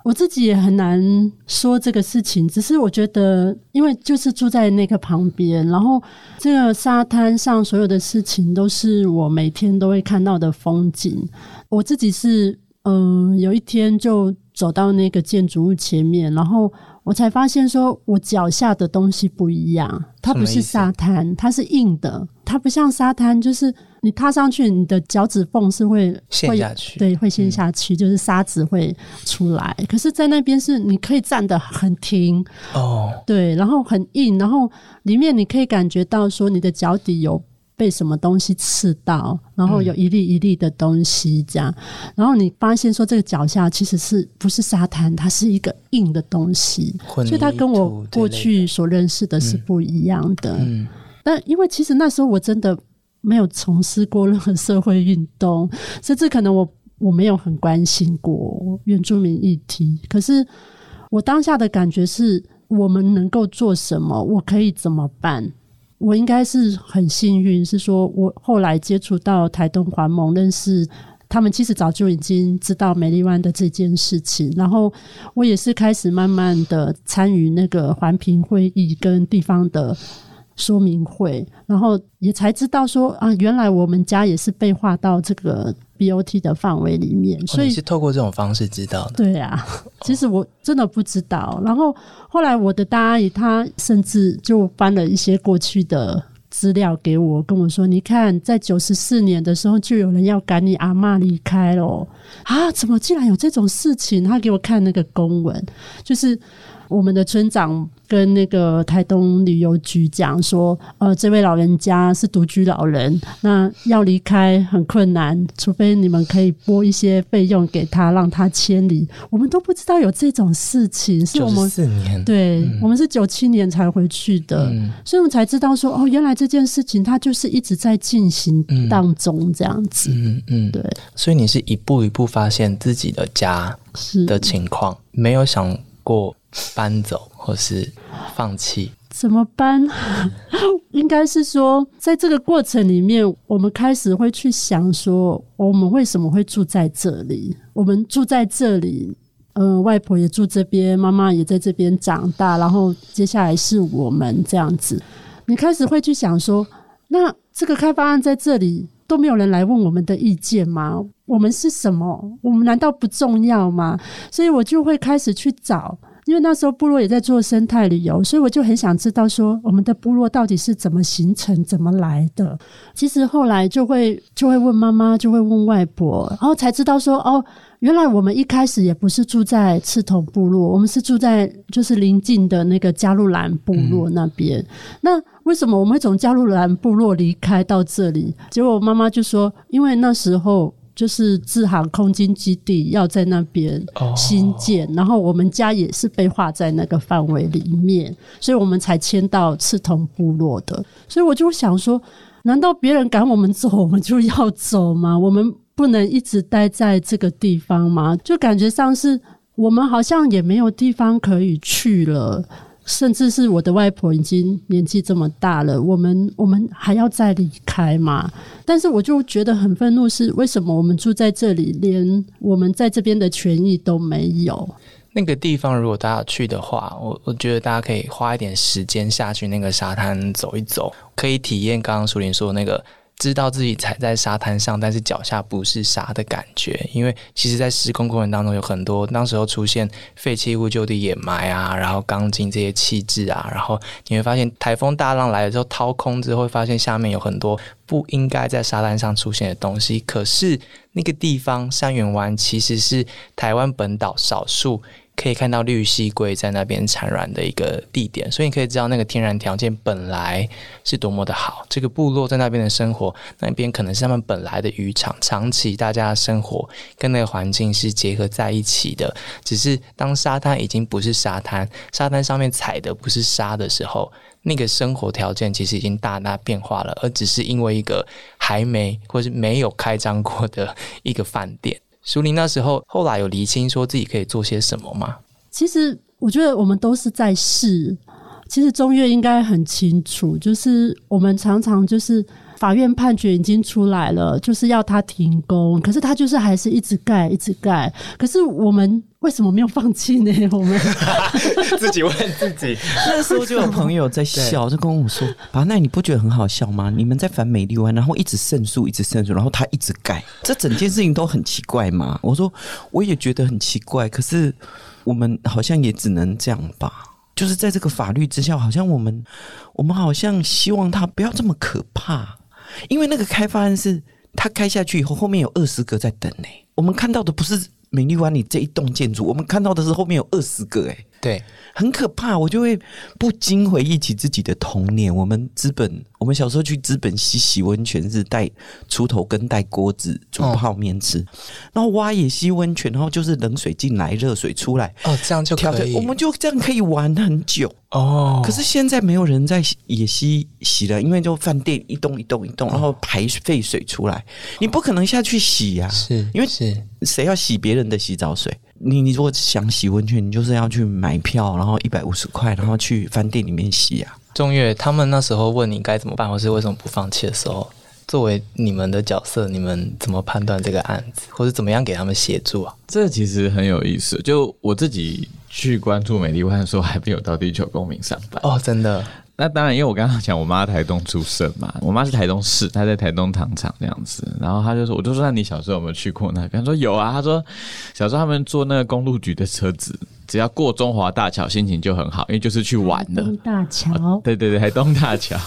Speaker 5: 我自己也很难说这个事情，只是我觉得，因为就是住在那个旁边，然后这个沙滩上所有的事情都是我每天都会看到的风景。我自己是嗯、有一天就走到那个建筑物前面，然后我才发现说我脚下的东西不一样，它不是沙滩，它是硬的，它不像沙滩，就是你踏上去，你的脚趾缝是会会
Speaker 3: 陷下去
Speaker 5: 对，会陷下去，就是沙子会出来。可是，在那边是你可以站得很挺，
Speaker 3: 哦，
Speaker 5: 对，然后很硬，然后里面你可以感觉到说你的脚底有被什么东西刺到，然后有一粒一粒的东西这样，然后你发现说这个脚下其实是不是沙滩，它是一个硬的东西，所以它跟我过去所认识的是不一样的。嗯，但因为其实那时候我真的没有从事过任何社会运动，甚至可能我我没有很关心过原住民议题，可是我当下的感觉是。我们能够做什么？我可以怎么办？我应该是很幸运，是说我后来接触到台东环盟，认识他们，其实早就已经知道美丽湾的这件事情。然后我也是开始慢慢的参与那个环评会议跟地方的说明会，然后也才知道说啊，原来我们家也是被划到这个。BOT 的范围里面，所以
Speaker 3: 是透过这种方式知道的。
Speaker 5: 对啊，其实我真的不知道。然后后来我的大阿姨她甚至就翻了一些过去的资料给我，跟我说：“你看，在九十四年的时候，就有人要赶你阿妈离开了啊！怎么竟然有这种事情？”她给我看那个公文，就是我们的村长。跟那个台东旅游局讲说，呃，这位老人家是独居老人，那要离开很困难，除非你们可以拨一些费用给他，让他迁离。我们都不知道有这种事情，是我们
Speaker 3: 四年，
Speaker 5: 对我们是九七年才回去的，所以我们才知道说，哦，原来这件事情它就是一直在进行当中这样子。嗯嗯，对。
Speaker 3: 所以你是一步一步发现自己的家的情况，没有想过。搬走或是放弃？
Speaker 5: 怎么搬？应该是说，在这个过程里面，我们开始会去想说，我们为什么会住在这里？我们住在这里，呃，外婆也住这边，妈妈也在这边长大，然后接下来是我们这样子。你开始会去想说，那这个开发案在这里都没有人来问我们的意见吗？我们是什么？我们难道不重要吗？所以我就会开始去找。因为那时候部落也在做生态旅游，所以我就很想知道说我们的部落到底是怎么形成、怎么来的。其实后来就会就会问妈妈，就会问外婆，然后才知道说哦，原来我们一开始也不是住在赤头部落，我们是住在就是邻近的那个加路兰部落那边。那为什么我们会从加路兰部落离开到这里？结果我妈妈就说，因为那时候。就是自航空军基地要在那边新建，然后我们家也是被划在那个范围里面，所以我们才迁到赤桐部落的。所以我就想说，难道别人赶我们走，我们就要走吗？我们不能一直待在这个地方吗？就感觉上是我们好像也没有地方可以去了。甚至是我的外婆已经年纪这么大了，我们我们还要再离开吗？但是我就觉得很愤怒，是为什么我们住在这里，连我们在这边的权益都没有？
Speaker 3: 那个地方如果大家去的话，我我觉得大家可以花一点时间下去那个沙滩走一走，可以体验刚刚苏林说的那个。知道自己踩在沙滩上，但是脚下不是沙的感觉，因为其实，在施工过程当中有很多，当时候出现废弃物就地掩埋啊，然后钢筋这些气质啊，然后你会发现台风大浪来了之后掏空之后，会发现下面有很多不应该在沙滩上出现的东西。可是那个地方三元湾其实是台湾本岛少数。可以看到绿蜥龟在那边产卵的一个地点，所以你可以知道那个天然条件本来是多么的好。这个部落在那边的生活，那边可能是他们本来的渔场，长期大家的生活跟那个环境是结合在一起的。只是当沙滩已经不是沙滩，沙滩上面踩的不是沙的时候，那个生活条件其实已经大大变化了，而只是因为一个还没或是没有开张过的一个饭店。苏林那时候后来有厘清说自己可以做些什么吗？
Speaker 5: 其实我觉得我们都是在试。其实中越应该很清楚，就是我们常常就是法院判决已经出来了，就是要他停工，可是他就是还是一直盖，一直盖。可是我们为什么没有放弃呢？我们
Speaker 3: 自己问自己。
Speaker 2: 那时候就有朋友在笑，就跟我说：“啊，那你不觉得很好笑吗？你们在反美丽湾，然后一直胜诉，一直胜诉，然后他一直盖，这整件事情都很奇怪嘛。”我说：“我也觉得很奇怪，可是我们好像也只能这样吧。”就是在这个法律之下，好像我们我们好像希望他不要这么可怕，因为那个开发案是它开下去以后，后面有二十个在等呢。我们看到的不是美丽湾里这一栋建筑，我们看到的是后面有二十个哎。
Speaker 3: 对，
Speaker 2: 很可怕，我就会不禁回忆起自己的童年。我们资本，我们小时候去资本溪洗温泉是带锄头跟带锅子煮泡面吃，然后挖野溪温泉，然后就是冷水进来，热水出来，
Speaker 3: 哦，这样就可以，
Speaker 2: 我们就这样可以玩很久。
Speaker 3: 哦，
Speaker 2: 可是现在没有人在野溪洗了，因为就饭店一栋一栋一栋，然后排废水出来，你不可能下去洗呀、
Speaker 3: 是
Speaker 2: 因为
Speaker 3: 是。
Speaker 2: 谁要洗别人的洗澡水？你你如果想洗温泉，你就是要去买票，然后一百五十块，然后去饭店里面洗啊。
Speaker 3: 中月他们那时候问你该怎么办，或是为什么不放弃的时候，作为你们的角色，你们怎么判断这个案子，或者怎么样给他们协助啊？
Speaker 4: 这其实很有意思。就我自己去关注美丽湾的时候，还没有到地球公民上班。
Speaker 3: 哦，真的，
Speaker 4: 那当然，因为我刚刚讲我妈台东出生嘛，我妈是台东市，她在台东糖厂这样子。然后她就说，我就说那你小时候有没有去过那边？她说有啊。她说小时候他们坐那个公路局的车子，只要过中华大桥，心情就很好，因为就是去玩的。
Speaker 5: 东大桥，
Speaker 4: 对 对对，海东大桥，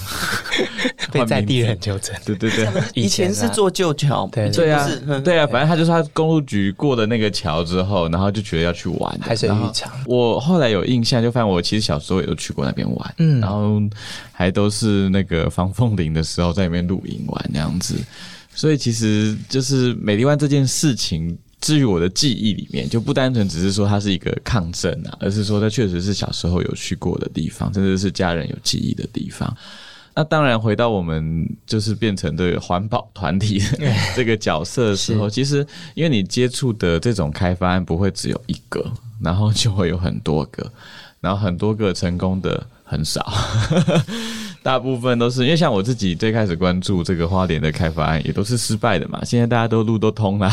Speaker 3: 被在地人纠正。
Speaker 4: 对对 对。
Speaker 2: 以前是
Speaker 3: 啊
Speaker 2: 坐旧桥，
Speaker 3: 对
Speaker 4: 对啊对啊，反正他就是他公路局过的那个桥之后，然后就觉得要去玩的
Speaker 3: 海水浴场
Speaker 4: 我后来有印象，就发现我其实小时候也都去过那边玩，
Speaker 3: 嗯
Speaker 4: 然后还都是那个防风林的时候在里面露营玩那样子，所以其实就是美丽湾这件事情。至于我的记忆里面，就不单纯只是说它是一个抗争啊，而是说它确实是小时候有去过的地方，甚至是家人有记忆的地方。那当然，回到我们就是变成这个环保团体的这个角色的时候，其实因为你接触的这种开发案不会只有一个，然后就会有很多个，然后很多个成功的很少，大部分都是因为像我自己最开始关注这个花莲的开发案，也都是失败的嘛。现在大家都路都通了，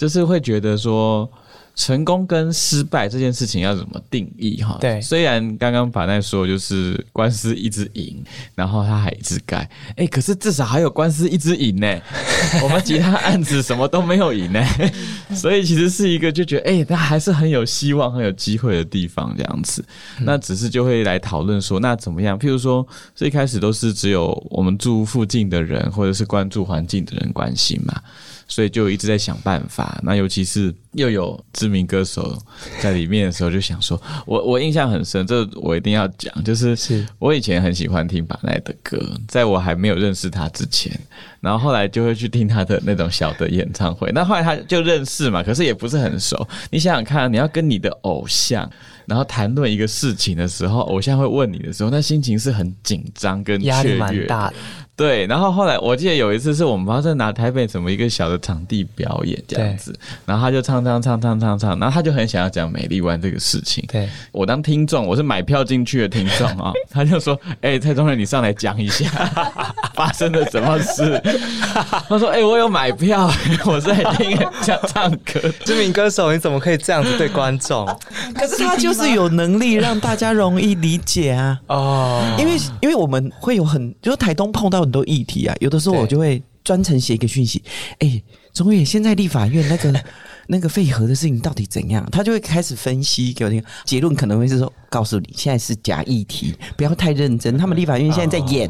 Speaker 4: 就是会觉得说。成功跟失败这件事情要怎么定义哈？
Speaker 3: 对
Speaker 4: 虽然刚刚法奈说就是官司一直赢，然后他还一直盖，哎、可是至少还有官司一直赢呢。我们其他案子什么都没有赢呢，所以其实是一个就觉得，哎、他还是很有希望、很有机会的地方这样子。那只是就会来讨论说，那怎么样？譬如说，最开始都是只有我们住附近的人，或者是关注环境的人关心嘛。所以就一直在想办法。那尤其是又有知名歌手在里面的时候，就想说，我我印象很深，这我一定要讲，就是
Speaker 3: 是
Speaker 4: 我以前很喜欢听把奈的歌，在我还没有认识他之前，然后后来就会去听他的那种小的演唱会。那后来他就认识嘛，可是也不是很熟。你想想看，你要跟你的偶像。然后谈论一个事情的时候，偶像会问你的时候，那心情是很紧张跟
Speaker 3: 压力蛮大的。
Speaker 4: 对，然后后来我记得有一次是我们不知道在拿台北什么一个小的场地表演这样子，然后他就唱唱唱唱唱唱，然后他就很想要讲美丽湾这个事情。
Speaker 3: 对，
Speaker 4: 我当听众，我是买票进去的听众啊，他就说：“哎、蔡宗仁，你上来讲一下 发生了什么事。”他说：“哎、我有买票，我在听人家唱歌。”
Speaker 3: 知名歌手，你怎么可以这样子对观众？
Speaker 2: 可是他就是有能力让大家容易理解啊。
Speaker 3: 哦，
Speaker 2: 因为因为我们会有很，就是台东碰到很多议题啊，有的时候我就会专程写一个讯息，哎、中野现在立法院那个 那个废核的事情到底怎样？他就会开始分析给我听，结论可能会是说，告诉你现在是假议题，不要太认真。他们立法院现在在演，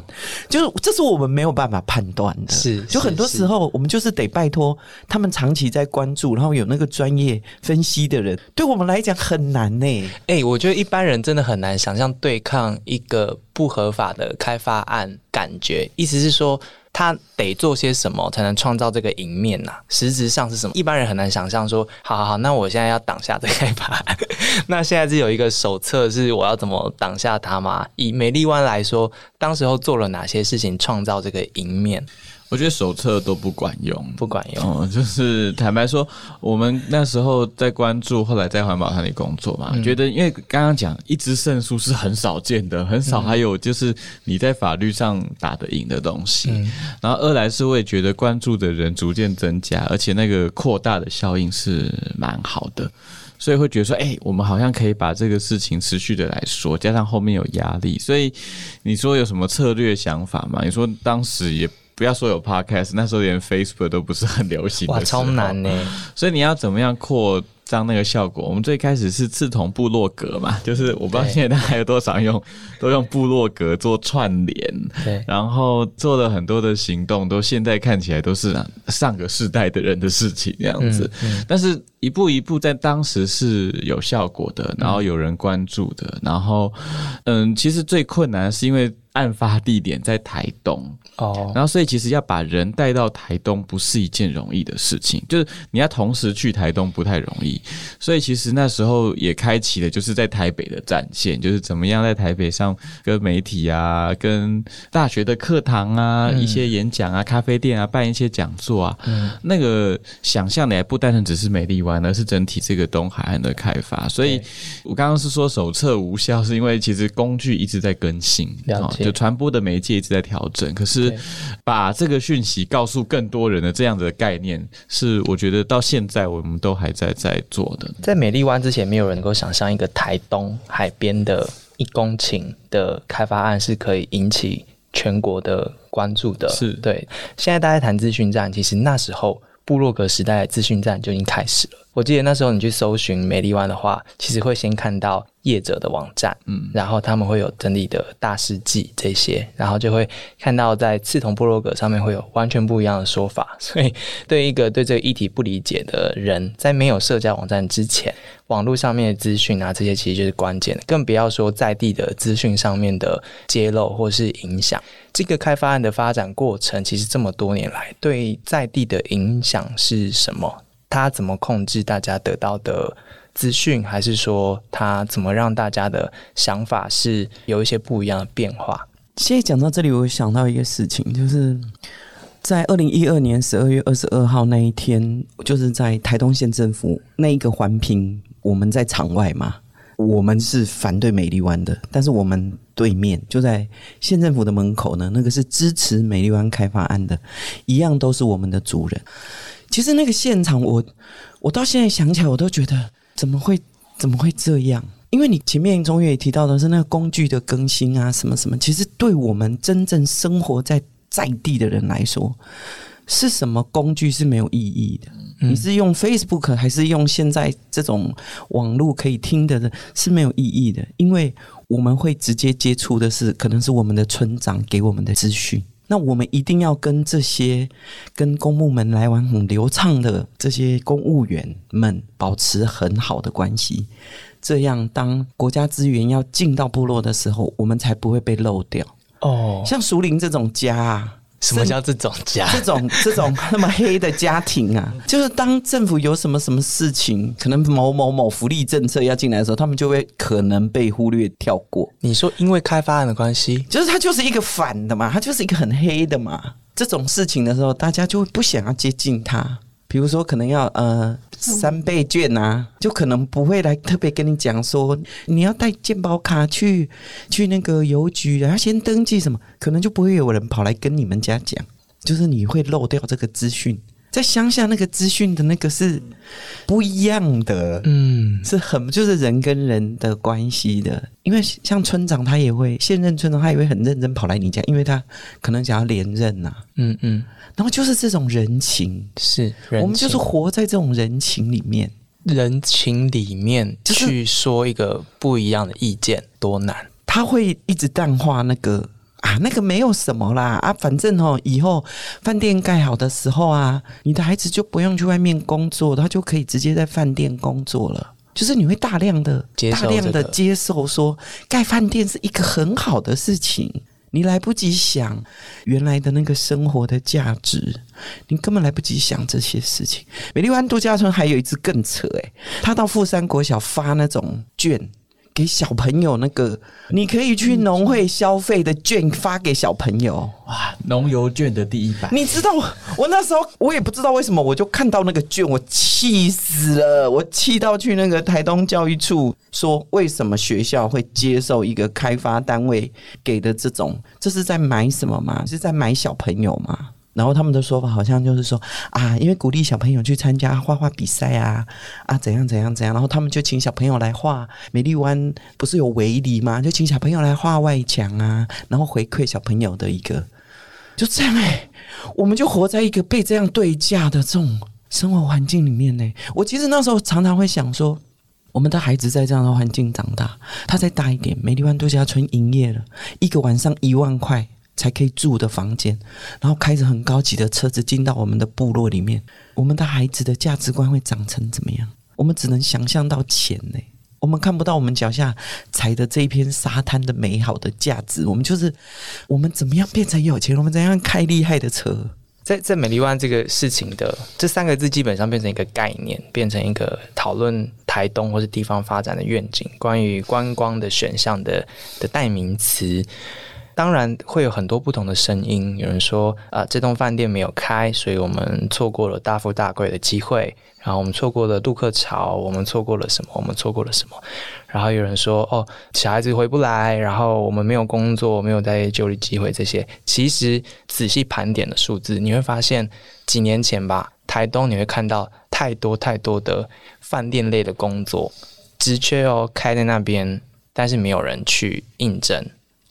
Speaker 2: 就是这是我们没有办法判断的。
Speaker 3: 是
Speaker 2: 就很多时候我们就是得拜托他们长期在关注，然后有那个专业分析的人，对我们来讲很难呢、
Speaker 3: 哎、我觉得一般人真的很难想象对抗一个不合法的开发案，感觉意思是说。他得做些什么才能创造这个赢面呐、实质上是什么？一般人很难想象说，好好好，那我现在要挡下这个开发案，那现在是有一个手册，是我要怎么挡下它吗？以美丽湾来说，当时候做了哪些事情创造这个赢面？
Speaker 4: 我觉得手册都不管用，
Speaker 3: 不管用，
Speaker 4: 哦，就是坦白说，我们那时候在关注，后来在环保团里工作嘛，觉得因为刚刚讲一支胜诉是很少见的，很少还有就是你在法律上打得赢的东西。然后二来是我也觉得关注的人逐渐增加，而且那个扩大的效应是蛮好的。所以会觉得说，哎、我们好像可以把这个事情持续的来说，加上后面有压力，所以你说有什么策略想法吗？你说当时也不要说有 podcast，那时候连 Facebook 都不是很流行的
Speaker 3: 哇，超难呢、
Speaker 4: 所以你要怎么样扩张那个效果，我们最开始是刺桐部落格嘛，就是我不知道现在还有多少用，都用部落格做串联，
Speaker 3: 对，
Speaker 4: 然后做了很多的行动，都现在看起来都是上个世代的人的事情这样子，但是一步一步在当时是有效果的，然后有人关注的，然后嗯，其实最困难是因为。案发地点在台东。哦，然后所以其实要把人带到台东不是一件容易的事情，就是你要同时去台东不太容易，所以其实那时候也开启了就是在台北的战线，就是怎么样在台北上跟媒体啊、跟大学的课堂啊、一些演讲啊、咖啡店啊办一些讲座啊，嗯。那个想象的还不单纯只是美丽湾，而是整体这个东海岸的开发。所以我刚刚是说手册无效，是因为其实工具一直在更新。就传播的媒介一直在调整，可是把这个讯息告诉更多人的这样子的概念，是我觉得到现在我们都还在在做的。
Speaker 3: 在美丽湾之前，没有人能够想象一个台东海边的一公顷的开发案是可以引起全国的关注的。
Speaker 4: 是
Speaker 3: 对。现在大家谈资讯站，其实那时候布洛格时代的资讯站就已经开始了。我记得那时候你去搜寻美丽湾的话，其实会先看到。业者的网站，嗯，然后他们会有整理的大事记这些，然后就会看到在刺桐部落格上面会有完全不一样的说法。所以，对一个对这个议题不理解的人，在没有社交网站之前，网络上面的资讯啊，这些其实就是关键的。更不要说在地的资讯上面的揭露或是影响。这个开发案的发展过程，其实这么多年来对在地的影响是什么？他怎么控制大家得到的？资讯，还是说他怎么让大家的想法是有一些不一样的变化？
Speaker 2: 现在讲到这里，我想到一个事情，就是在二零一二年十二月二十二号那一天，就是在台东县政府那一个环评，我们在场外嘛，我们是反对美丽湾的，但是我们对面就在县政府的门口呢，那个是支持美丽湾开发案的，一样都是我们的主人。其实那个现场，我我到现在想起来，我都觉得。怎么会怎么会这样？因为你前面中也提到的是那个工具的更新啊，什么什么，其实对我们真正生活在在地的人来说，是什么工具是没有意义的？你是用 Facebook 还是用现在这种网络可以听的，是没有意义的，因为我们会直接接触的是可能是我们的村长给我们的资讯。那我们一定要跟这些跟公务门来往很流畅的这些公务员们保持很好的关系，这样当国家资源要进到部落的时候，我们才不会被漏掉。哦，像熟林这种家。
Speaker 3: 什么叫这种家？
Speaker 2: 这种 这种那么黑的家庭啊，就是当政府有什么什么事情，可能某某某福利政策要进来的时候，他们就会可能被忽略跳过。
Speaker 3: 你说因为开发案的关系，
Speaker 2: 就是它就是一个反的嘛，它就是一个很黑的嘛。这种事情的时候，大家就会不想要接近它。比如说，可能要呃三倍券啊，就可能不会来特别跟你讲说你要带健保卡去去那个邮局，然后先登记什么，可能就不会有人跑来跟你们家讲，就是你会漏掉这个资讯。在乡下，那个资讯的那个是不一样的，嗯，是很就是人跟人的关系的。因为像村长，他也会现任村长，他也会很认真跑来你家，因为他可能想要连任呐，嗯嗯。然后就是这种人情，
Speaker 3: 是
Speaker 2: 我们就是活在这种人情里面，
Speaker 3: 人情里面去说一个不一样的意见多难，
Speaker 2: 他会一直淡化那个。啊，那个没有什么啦啊，反正哦，以后饭店盖好的时候啊，你的孩子就不用去外面工作，他就可以直接在饭店工作了。就是你会大量的、大量的接受说，盖饭店是一个很好的事情。你来不及想原来的那个生活的价值，你根本来不及想这些事情。美丽湾度假村还有一次更扯诶，他到富山国小发那种券。给小朋友那个，你可以去农会消费的券发给小朋友
Speaker 4: 哇！农游券的第一版，
Speaker 2: 你知道我那时候我也不知道为什么，我就看到那个券，我气死了，我气到去那个台东教育处说，为什么学校会接受一个开发单位给的这种？这是在买什么吗？是在买小朋友吗？然后他们的说法好像就是说啊，因为鼓励小朋友去参加画画比赛啊啊怎样怎样怎样，然后他们就请小朋友来画美丽湾，不是有围篱吗？就请小朋友来画外墙啊，然后回馈小朋友的一个，就这样哎，我们就活在一个被这样对价的这种生活环境里面呢，我其实那时候常常会想说，我们的孩子在这样的环境长大，他再大一点，美丽湾度假村营业了，一个晚上一万块才可以住的房间，然后开着很高级的车子进到我们的部落里面，我们的孩子的价值观会长成怎么样？我们只能想象到钱呢，我们看不到我们脚下踩的这一片沙滩的美好的价值。我们就是我们怎么样变成有钱？我们怎样开厉害的车？
Speaker 3: 在在美丽湾这个事情的这三个字，基本上变成一个概念，变成一个讨论台东或是地方发展的愿景，关于观光的选项的的代名词。当然会有很多不同的声音，有人说啊，这栋饭店没有开，所以我们错过了大富大贵的机会。然后我们错过了杜克潮，我们错过了什么？我们错过了什么？然后有人说哦，小孩子回不来，然后我们没有工作，没有在就业机会。这些其实仔细盘点的数字，你会发现几年前吧，台东你会看到太多太多的饭店类的工作职缺哦，开在那边，但是没有人去应征，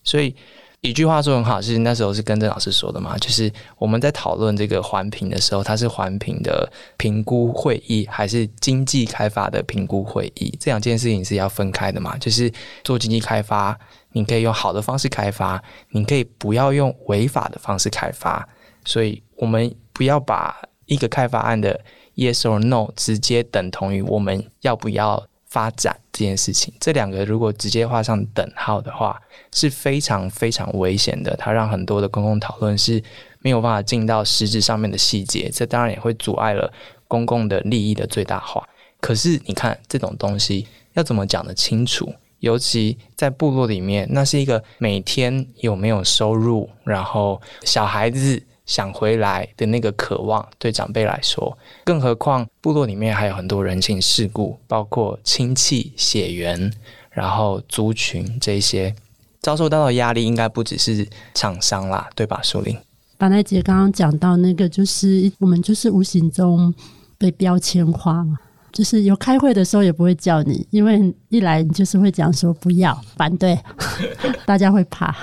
Speaker 3: 所以。一句话说很好，是那时候是跟郑老师说的嘛，就是我们在讨论这个环评的时候，它是环评的评估会议还是经济开发的评估会议？这两件事情是要分开的嘛？就是做经济开发，你可以用好的方式开发，你可以不要用违法的方式开发，所以我们不要把一个开发案的 yes or no 直接等同于我们要不要。发展这件事情，这两个如果直接画上等号的话，是非常非常危险的。它让很多的公共讨论是没有办法进到实质上面的细节，这当然也会阻碍了公共的利益的最大化。可是你看这种东西要怎么讲得清楚？尤其在部落里面，那是一个每天有没有收入，然后小孩子。想回来的那个渴望，对长辈来说，更何况部落里面还有很多人情世故，包括亲戚、血缘，然后族群这些，遭受到的压力应该不只是厂商啦，对吧？苏玲，
Speaker 5: 巴奈姐刚刚讲到那个，就是我们就是无形中被标签化嘛，就是有开会的时候也不会叫你，因为一来你就是会讲说不要反对，大家会怕。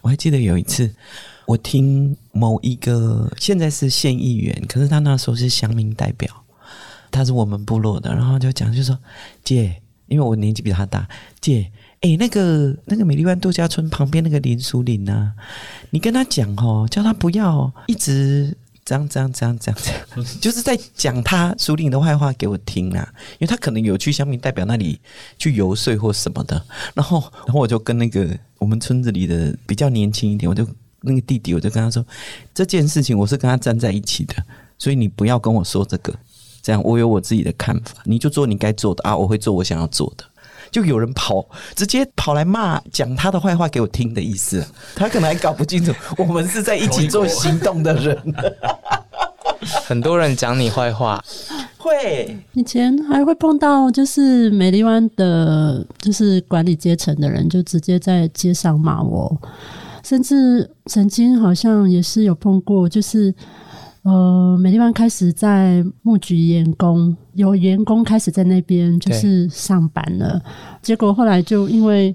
Speaker 2: 我还记得有一次。我听某一个现在是县议员，可是他那时候是乡民代表，他是我们部落的，然后就讲就说姐，因为我年纪比他大，姐，哎，那个那个美丽湾度假村旁边那个林淑玲啊，你跟他讲哦，叫他不要一直这样这样这样这样这样，就是在讲他淑玲的坏话给我听啊，因为他可能有去乡民代表那里去游说或什么的，然后然后我就跟那个我们村子里的比较年轻一点，我就。那个弟弟，我就跟他说这件事情，我是跟他站在一起的，所以你不要跟我说这个，这样我有我自己的看法，你就做你该做的啊，我会做我想要做的。就有人跑，直接跑来骂，讲他的坏话给我听的意思，他可能还搞不清楚，我们是在一起做行动的人。
Speaker 3: 很多人讲你坏话，
Speaker 2: 会
Speaker 5: 以前还会碰到，就是美丽湾的，就是管理阶层的人，就直接在街上骂我。甚至曾经好像也是有碰过，就是呃，美丽湾开始在募集员工，有员工开始在那边就是上班了，结果后来就因为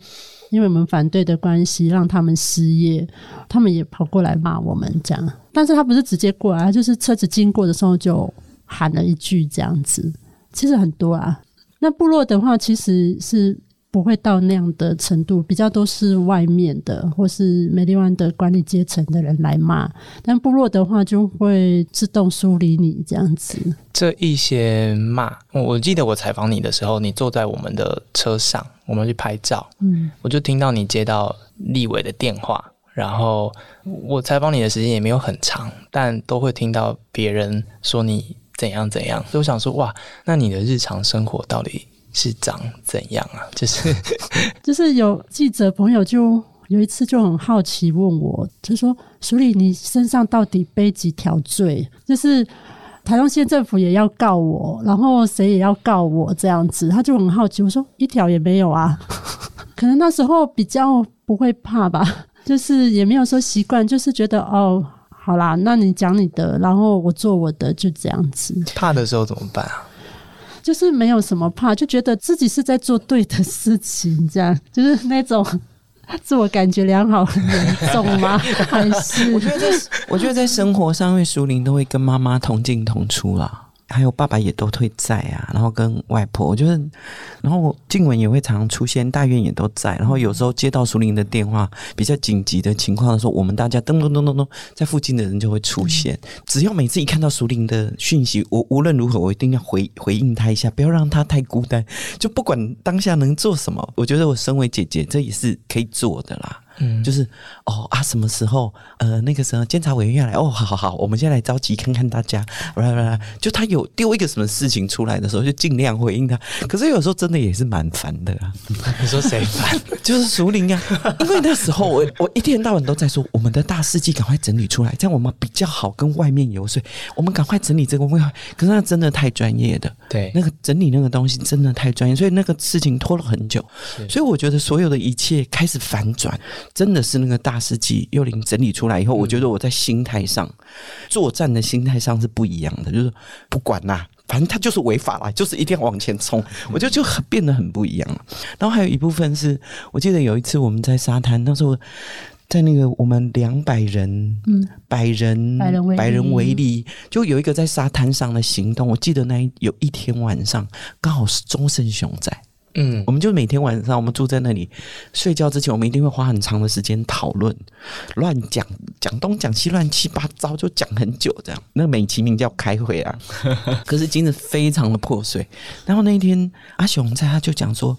Speaker 5: 因为我们反对的关系，让他们失业，他们也跑过来骂我们这样，但是他不是直接过来，就是车子经过的时候就喊了一句这样子，其实很多啊。那部落的话，其实是。不会到那样的程度，比较都是外面的或是美丽湾的管理阶层的人来骂，但部落的话就会自动梳理你这样子。
Speaker 3: 这一些骂，我记得我采访你的时候，你坐在我们的车上，我们去拍照，嗯，我就听到你接到立委的电话，然后我采访你的时间也没有很长，但都会听到别人说你怎样怎样，所以我想说，哇，那你的日常生活到底？是长怎样啊？就是
Speaker 5: 就是有记者朋友就有一次就很好奇问我，就说：“所以你身上到底背几条罪？就是台中县政府也要告我，然后谁也要告我这样子。”他就很好奇，我说：“一条也没有啊。”可能那时候比较不会怕吧，就是也没有说习惯，就是觉得哦，好啦，那你讲你的，然后我做我的，就这样子。
Speaker 3: 怕的时候怎么办啊？
Speaker 5: 就是没有什么怕，就觉得自己是在做对的事情，这样就是那种 自我感觉良好很严重吗？还是
Speaker 2: 我觉得在我觉得在生活上，因为淑玲都会跟妈妈同进同出啦。还有爸爸也都会在啊，然后跟外婆，我觉得，然后静文也会常常出现，大院也都在，然后有时候接到苏林的电话，比较紧急的情况的时候，我们大家噔噔噔噔噔，在附近的人就会出现。只要每次一看到苏林的讯息，我无论如何我一定要回回应他一下，不要让他太孤单。就不管当下能做什么，我觉得我身为姐姐，这也是可以做的啦。嗯，就是哦啊，什么时候？呃，那个时候监察委员要来哦，好好好，我们现在来着急看看大家，来来来，就他有丢一个什么事情出来的时候，就尽量回应他。可是有时候真的也是蛮烦的啊。
Speaker 3: 你说谁烦？
Speaker 2: 就是熟龄啊，因为那时候我我一天到晚都在说，我们的大事记赶快整理出来，这样我们比较好跟外面游说。我们赶快整理这个，我们可是那真的太专业的，
Speaker 3: 对，
Speaker 2: 那个整理那个东西真的太专业，所以那个事情拖了很久。所以我觉得所有的一切开始反转。真的是那个大师级幽灵整理出来以后，我觉得我在心态上作战的心态上是不一样的，就是不管啦，反正他就是违法啦，就是一定要往前冲，我觉得就很变得很不一样了。然后还有一部分是我记得有一次我们在沙滩，那时候在那个我们两百人，嗯，百人
Speaker 5: 百人
Speaker 2: 百人为例，就有一个在沙滩上的行动。我记得那有一天晚上刚好是钟胜雄在。嗯，我们就每天晚上，我们住在那里睡觉之前，我们一定会花很长的时间讨论，乱讲讲东讲西，乱七八糟就讲很久这样。那美其名叫开会啊，可是精神非常的破碎。然后那一天阿雄在，他就讲说。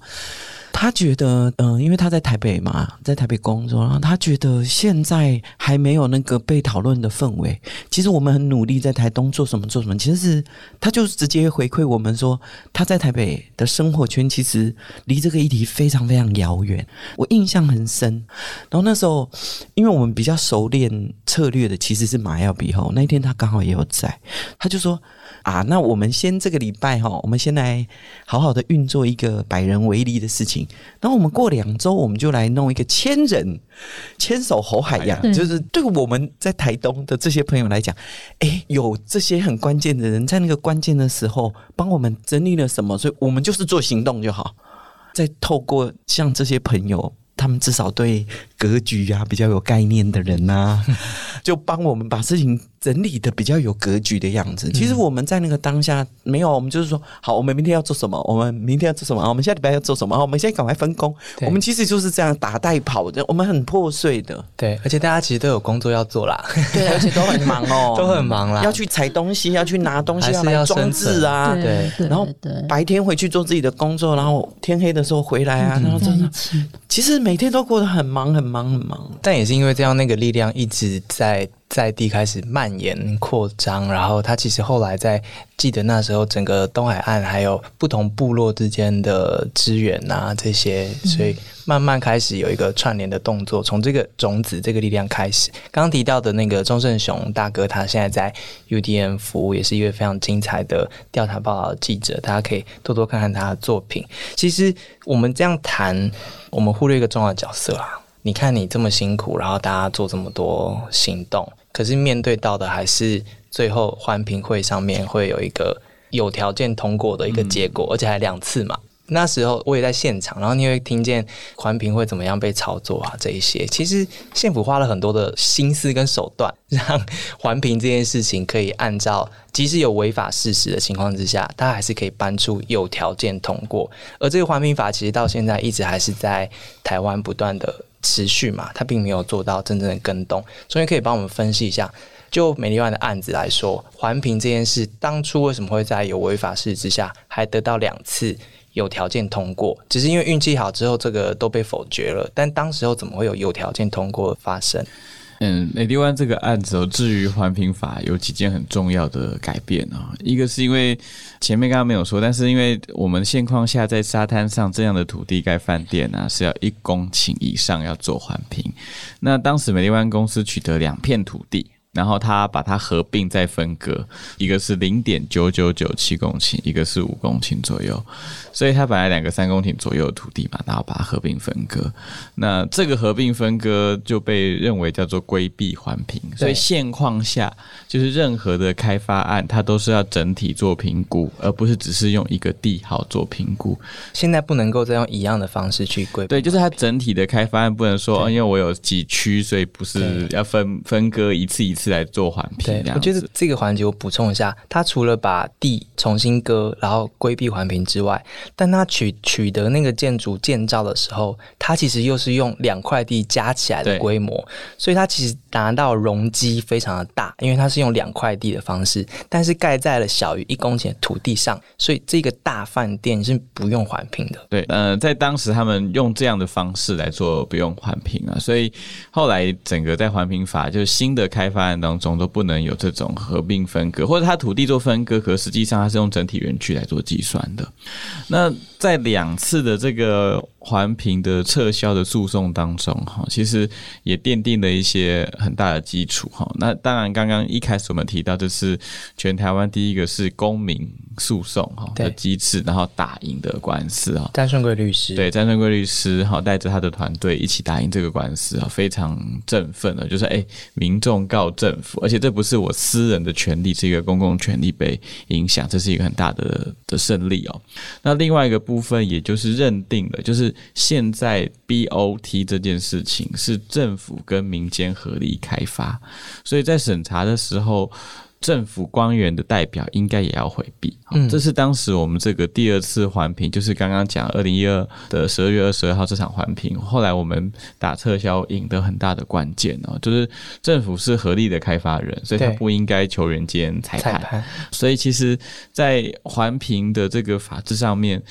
Speaker 2: 他觉得，嗯，因为他在台北嘛，在台北工作，然后他觉得现在还没有那个被讨论的氛围。其实我们很努力在台东做什么做什么，其实是他就是直接回馈我们说，他在台北的生活圈其实离这个议题非常非常遥远。我印象很深。然后那时候，因为我们比较熟练策略的其实是马耀比后，那一天他刚好也有在，他就说。啊，那我们先这个礼拜哈，我们先来好好的运作一个百人为例的事情。然后我们过两周，我们就来弄一个千人牵手吼海洋，就是对我们在台东的这些朋友来讲，哎，有这些很关键的人在那个关键的时候帮我们整理了什么，所以我们就是做行动就好。再透过像这些朋友。他们至少对格局啊比较有概念的人呐，就帮我们把事情整理的比较有格局的样子。其实我们在那个当下没有，我们就是说，好，我们明天要做什么？我们明天要做什么？我们下礼拜要做什么？我们现在赶快分工。我们其实就是这样打带跑的，我们很破碎的。
Speaker 3: 对，而且大家其实都有工作要做啦，
Speaker 2: 对，而且都很忙哦，
Speaker 3: 都很忙啦，
Speaker 2: 要去采东西，要去拿东西，
Speaker 3: 要
Speaker 2: 来装置啊，
Speaker 3: 对，
Speaker 2: 然后白天回去做自己的工作，然后天黑的时候回来啊，然后真的，其实。每天都过得很忙很忙很忙，
Speaker 3: 但也是因为这样，那个力量一直在在地开始蔓延扩张，然后他其实后来在记得那时候，整个东海岸还有不同部落之间的支援啊这些，所以慢慢开始有一个串联的动作，从这个种子这个力量开始。刚刚提到的那个钟胜雄大哥，他现在在 UDN 服务，也是一位非常精彩的调查报道记者，大家可以多多看看他的作品。其实我们这样谈。我们忽略一个重要的角色啊！你看你这么辛苦，然后大家做这么多行动，可是面对到的还是最后环评会上面会有一个有条件通过的一个结果，而且还两次嘛。那时候我也在现场，然后你会听见环评会怎么样被操作啊？这一些其实县府花了很多的心思跟手段，让环评这件事情可以按照即使有违法事实的情况之下，它还是可以搬出有条件通过。而这个环评法其实到现在一直还是在台湾不断的持续嘛，它并没有做到真正的跟动。所以可以帮我们分析一下，就美丽湾的案子来说，环评这件事当初为什么会在有违法事实之下还得到两次？有条件通过，只是因为运气好之后，这个都被否决了。但当时候怎么会有有条件通过发生？
Speaker 4: 嗯，美丽湾这个案子，至于环评法有几件很重要的改变啊。一个是因为前面刚刚没有说，但是因为我们现况下在沙滩上这样的土地盖饭店啊，是要一公顷以上要做环评。那当时美丽湾公司取得两片土地。然后他把它合并再分割，一个是零点九九九七公顷，一个是五公顷左右，所以它本来两个三公顷左右的土地嘛，然后把它合并分割。那这个合并分割就被认为叫做规避环评，所以现况下就是任何的开发案，它都是要整体做评估，而不是只是用一个地号做评估。
Speaker 3: 现在不能够再用一样的方式去规，
Speaker 4: 对，就是它整体的开发案不能说，哦因为我有几区，所以不是要分分割一次一。次来做环评。
Speaker 3: 对，我觉得这个环节我补充一下，他除了把地重新割，然后规避环评之外，但他取取得那个建筑建造的时候，他其实又是用两块地加起来的规模，所以它其实达到容积非常的大，因为它是用两块地的方式，但是盖在了小于一公顷的土地上，所以这个大饭店是不用环评的。
Speaker 4: 对，呃，在当时他们用这样的方式来做不用环评啊，所以后来整个在环评法就是新的开发案当中都不能有这种合并分割，或者他土地做分割，可实际上他是用整体园区来做计算的。那在两次的这个。环评的撤销的诉讼当中，哈，其实也奠定了一些很大的基础，哈。那当然，刚刚一开始我们提到，这是全台湾第一个是公民诉讼哈的机制，然后打赢的官司啊。
Speaker 3: 詹顺贵律师
Speaker 4: 对詹顺贵律师哈带着他的团队一起打赢这个官司啊，非常振奋的，就是哎，民众告政府，而且这不是我私人的权利，是一个公共权利被影响，这是一个很大的的胜利哦。那另外一个部分，也就是认定了，就是。现在 BOT 这件事情是政府跟民间合力开发，所以在审查的时候。政府官员的代表应该也要回避，嗯，这是当时我们这个第二次环评，就是刚刚讲二零一二的十二月二十二号这场环评，后来我们打撤销赢得很大的关键哦，就是政府是合力的开发人，所以他不应该球员间裁判，所以其实，在环评的这个法制上面，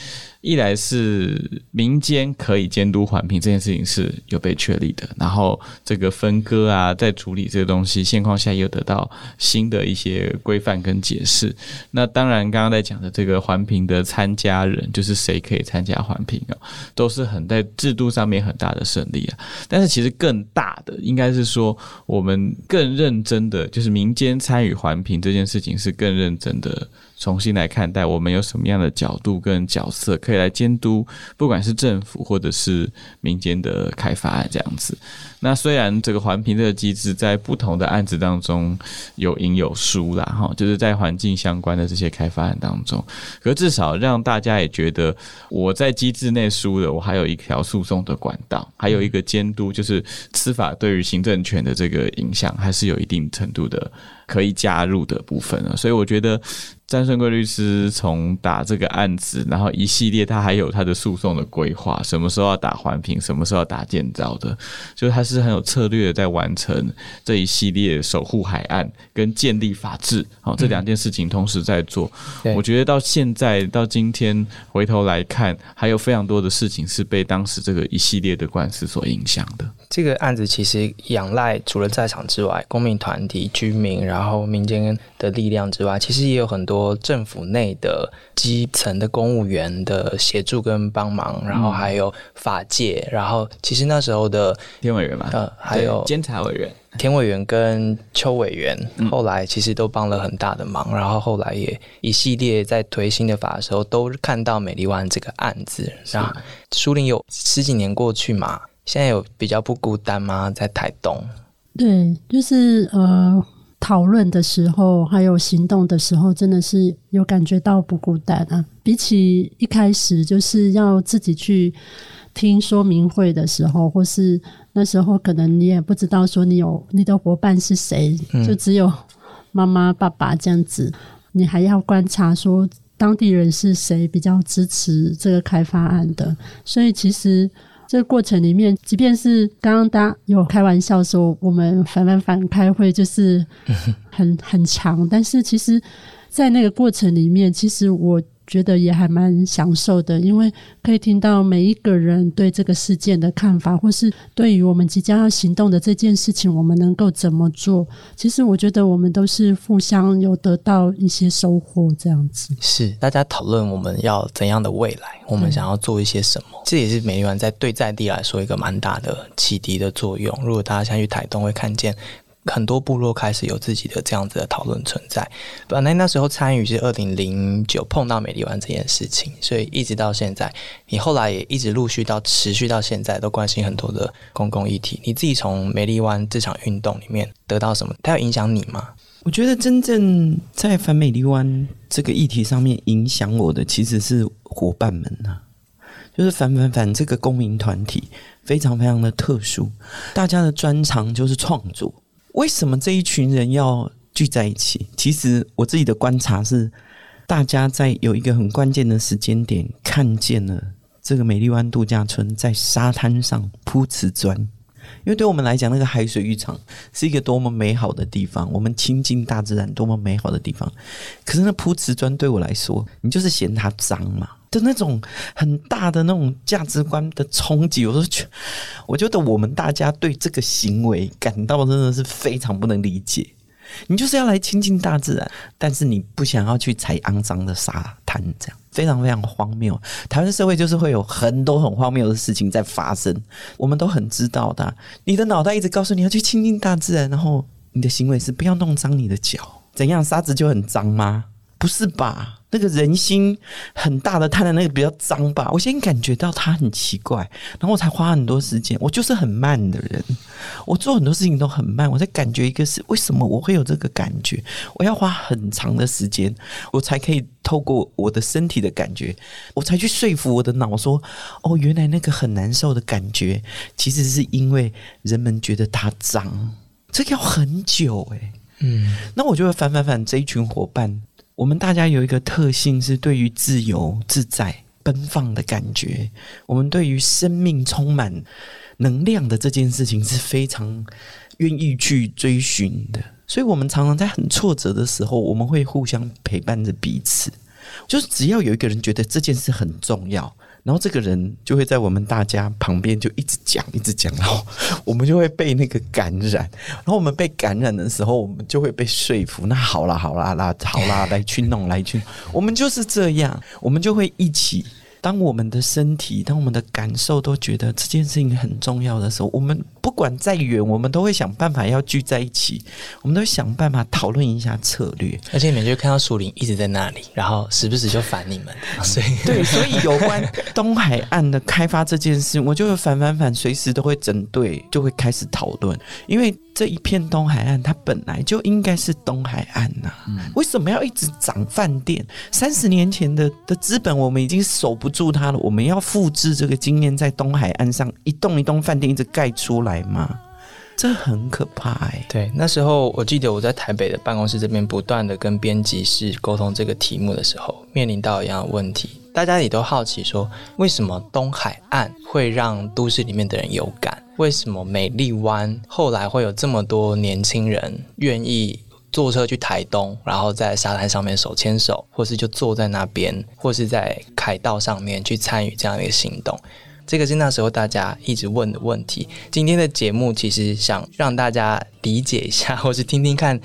Speaker 4: 一来是民间可以监督环评这件事情是有被确立的，然后这个分割啊，在处理这个东西现况下又得到新的一。些规范跟解释，那当然刚刚在讲的这个环评的参加人，就是谁可以参加环评啊，都是很在制度上面很大的胜利啊。但是其实更大的应该是说，我们更认真的，就是民间参与环评这件事情是更认真的。重新来看待，我们有什么样的角度跟角色可以来监督，不管是政府或者是民间的开发这样子。那虽然这个环评这个机制在不同的案子当中有赢有输啦，哈，就是在环境相关的这些开发案当中，可至少让大家也觉得我在机制内输了，我还有一条诉讼的管道，还有一个监督，就是司法对于行政权的这个影响还是有一定程度的。可以加入的部分了，所以我觉得詹顺贵律师从打这个案子，然后一系列他还有他的诉讼的规划，什么时候要打环评，什么时候要打建造的，就是他是很有策略的在完成这一系列守护海岸跟建立法治，好这两件事情同时在做。我觉得到现在到今天回头来看，还有非常多的事情是被当时这个一系列的官司所影响的。
Speaker 3: 这个案子其实仰赖除了在场之外，公民团体、居民，然后民间的力量之外，其实也有很多政府内的基层的公务员的协助跟帮忙，然后还有法界，然后其实那时候的
Speaker 4: 田委员嘛，
Speaker 3: 呃，还有
Speaker 4: 监察委员。
Speaker 3: 田委员跟邱委员，后来其实都帮了很大的忙，然后后来也一系列在推新的法的时候，都看到美丽湾这个案子，然后苏林有十几年过去嘛。现在有比较不孤单吗？在台东？
Speaker 5: 对，就是呃，讨论的时候还有行动的时候，真的是有感觉到不孤单啊。比起一开始就是要自己去听说明会的时候，或是那时候可能你也不知道说你有你的伙伴是谁，就只有妈妈、爸爸这样子，你还要观察说当地人是谁比较支持这个开发案的，所以其实。这个过程里面，即便是刚刚大家有开玩笑说我们反反反开会就是 很很长，但是其实，在那个过程里面，其实我。觉得也还蛮享受的，因为可以听到每一个人对这个事件的看法，或是对于我们即将要行动的这件事情，我们能够怎么做？其实我觉得我们都是互相有得到一些收获，这样子。
Speaker 3: 是大家讨论我们要怎样的未来，我们想要做一些什么，这也是美丽湾在对在地来说一个蛮大的启迪的作用。如果大家想去台东，会看见。很多部落开始有自己的这样子的讨论存在。本来那时候参与是二零零九碰到美丽湾这件事情，所以一直到现在，你后来也一直陆续到持续到现在，都关心很多的公共议题。你自己从美丽湾这场运动里面得到什么？它要影响你吗？
Speaker 2: 我觉得真正在反美丽湾这个议题上面影响我的，其实是伙伴们呐，就是反反反这个公民团体非常非常的特殊，大家的专长就是创作。为什么这一群人要聚在一起？其实我自己的观察是，大家在有一个很关键的时间点，看见了这个美丽湾度假村在沙滩上铺瓷砖。因为对我们来讲，那个海水浴场是一个多么美好的地方，我们亲近大自然多么美好的地方。可是那铺瓷砖对我来说，你就是嫌它脏嘛？的那种很大的那种价值观的冲击，我都觉，我觉得我们大家对这个行为感到真的是非常不能理解。你就是要来亲近大自然，但是你不想要去踩肮脏的沙滩，这样非常非常荒谬。台湾社会就是会有很多很荒谬的事情在发生，我们都很知道的。你的脑袋一直告诉你要去亲近大自然，然后你的行为是不要弄脏你的脚，怎样沙子就很脏吗？不是吧？那个人心很大的，他的那个比较脏吧？我先感觉到他很奇怪，然后我才花很多时间。我就是很慢的人，我做很多事情都很慢。我在感觉一个是为什么我会有这个感觉？我要花很长的时间，我才可以透过我的身体的感觉，我才去说服我的脑说：哦，原来那个很难受的感觉，其实是因为人们觉得它脏。这个要很久诶。嗯，那我就会反反反这一群伙伴。我们大家有一个特性是对于自由自在、奔放的感觉。我们对于生命充满能量的这件事情是非常愿意去追寻的。所以，我们常常在很挫折的时候，我们会互相陪伴着彼此。就是只要有一个人觉得这件事很重要。然后这个人就会在我们大家旁边就一直讲，一直讲，然后 我们就会被那个感染。然后我们被感染的时候，我们就会被说服。那好啦，好啦，啦，好啦，来去弄，来去，我们就是这样，我们就会一起。当我们的身体，当我们的感受都觉得这件事情很重要的时候，我们不管再远，我们都会想办法要聚在一起，我们都会想办法讨论一下策略。
Speaker 3: 而且你们就看到树林一直在那里，然后时不时就烦你们。所以，
Speaker 2: 对，所以有关东海岸的开发这件事，我就会反反反，随时都会整队，就会开始讨论，因为。这一片东海岸，它本来就应该是东海岸呐，为什么要一直涨饭店？三十年前的的资本，我们已经守不住它了。我们要复制这个经验，在东海岸上一栋一栋饭店一直盖出来吗？这很可怕哎。
Speaker 3: 对，那时候我记得我在台北的办公室这边不断的跟编辑室沟通这个题目的时候，面临到一样的问题，大家也都好奇说，为什么东海岸会让都市里面的人有感？为什么美丽湾后来会有这么多年轻人愿意坐车去台东，然后在沙滩上面手牵手，或是就坐在那边，或是在凯道上面去参与这样的一个行动？这个是那时候大家一直问的问题。今天的节目其实想让大家理解一下，或是听听看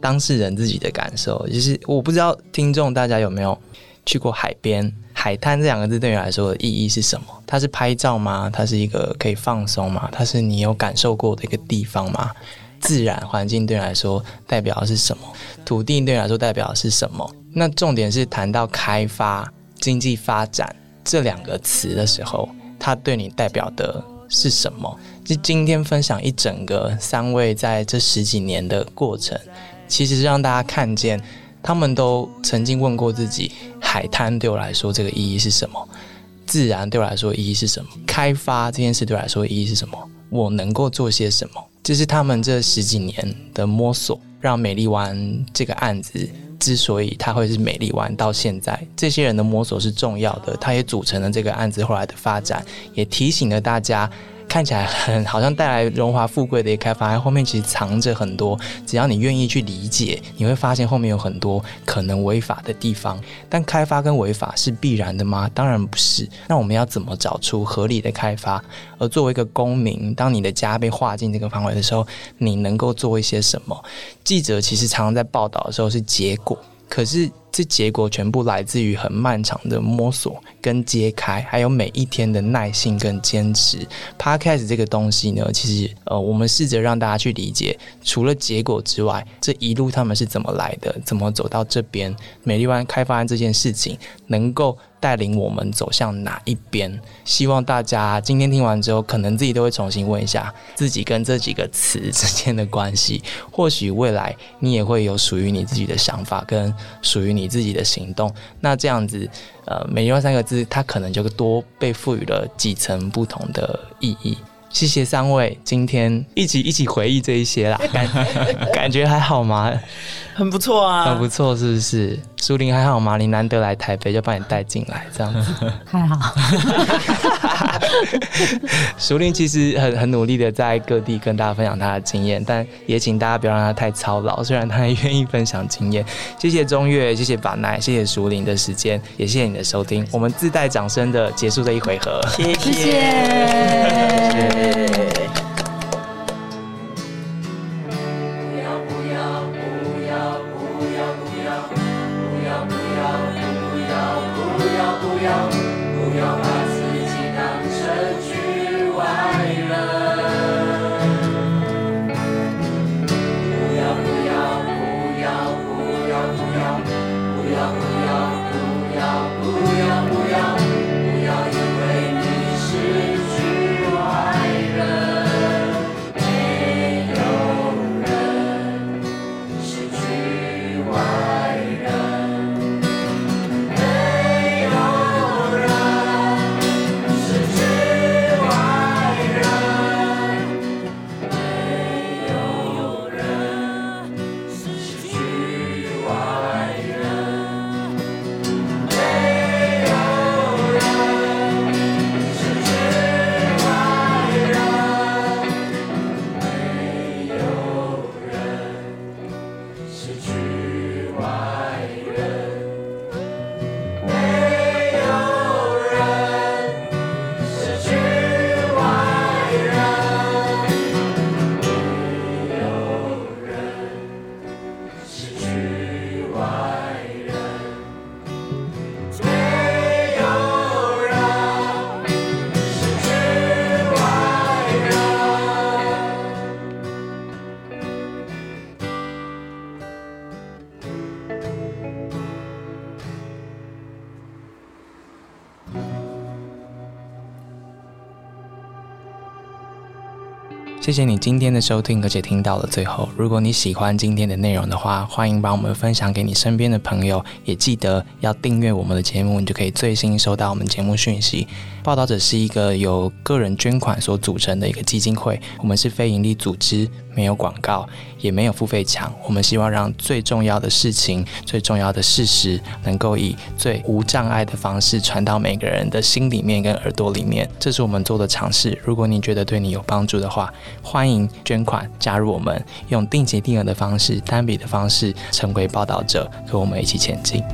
Speaker 3: 当事人自己的感受。就是我不知道听众大家有没有去过海边。海滩这两个字对你来说的意义是什么？它是拍照吗？它是一个可以放松吗？它是你有感受过的一个地方吗？自然环境对你来说代表的是什么？土地对你来说代表的是什么？那重点是谈到开发、经济发展这两个词的时候，它对你代表的是什么？就今天分享一整个三位在这十几年的过程，其实是让大家看见。他们都曾经问过自己：海滩对我来说这个意义是什么？自然对我来说意义是什么？开发这件事对我来说意义是什么？我能够做些什么？这是他们这十几年的摸索，让美丽湾这个案子之所以它会是美丽湾到现在，这些人的摸索是重要的，它也组成了这个案子后来的发展，也提醒了大家。看起来很好像带来荣华富贵的一个开发，后面其实藏着很多。只要你愿意去理解，你会发现后面有很多可能违法的地方。但开发跟违法是必然的吗？当然不是。那我们要怎么找出合理的开发？而作为一个公民，当你的家被划进这个范围的时候，你能够做一些什么？记者其实常常在报道的时候是结果，可是。这结果全部来自于很漫长的摸索跟揭开，还有每一天的耐心跟坚持。Podcast 这个东西呢，其实呃，我们试着让大家去理解，除了结果之外，这一路他们是怎么来的，怎么走到这边。美丽湾开发案这件事情能够。带领我们走向哪一边？希望大家今天听完之后，可能自己都会重新问一下自己跟这几个词之间的关系。或许未来你也会有属于你自己的想法，跟属于你自己的行动。那这样子，呃，美丽湾三个字，它可能就多被赋予了几层不同的意义。谢谢三位今天一起一起回忆这一些啦，感 感觉还好吗？
Speaker 2: 很不错啊，
Speaker 3: 很不错，是不是？苏林还好吗？你难得来台北，就把你带进来，这样子
Speaker 5: 还好。
Speaker 3: 苏林其实很很努力的在各地跟大家分享他的经验，但也请大家不要让他太操劳。虽然他也愿意分享经验，谢谢中月，谢谢法奈，谢谢苏林的时间，也谢谢你的收听。我们自带掌声的结束这一回合，
Speaker 2: 谢
Speaker 5: 谢。
Speaker 3: 谢谢你今天的收听，而且听到了最后。如果你喜欢今天的内容的话，欢迎把我们分享给你身边的朋友，也记得要订阅我们的节目，你就可以最新收到我们节目讯息。报道者是一个由个人捐款所组成的一个基金会，我们是非营利组织，没有广告，也没有付费墙。我们希望让最重要的事情、最重要的事实，能够以最无障碍的方式传到每个人的心里面跟耳朵里面。这是我们做的尝试。如果你觉得对你有帮助的话，欢迎捐款加入我们，用定期定额的方式、单笔的方式成为报道者，和我们一起前进。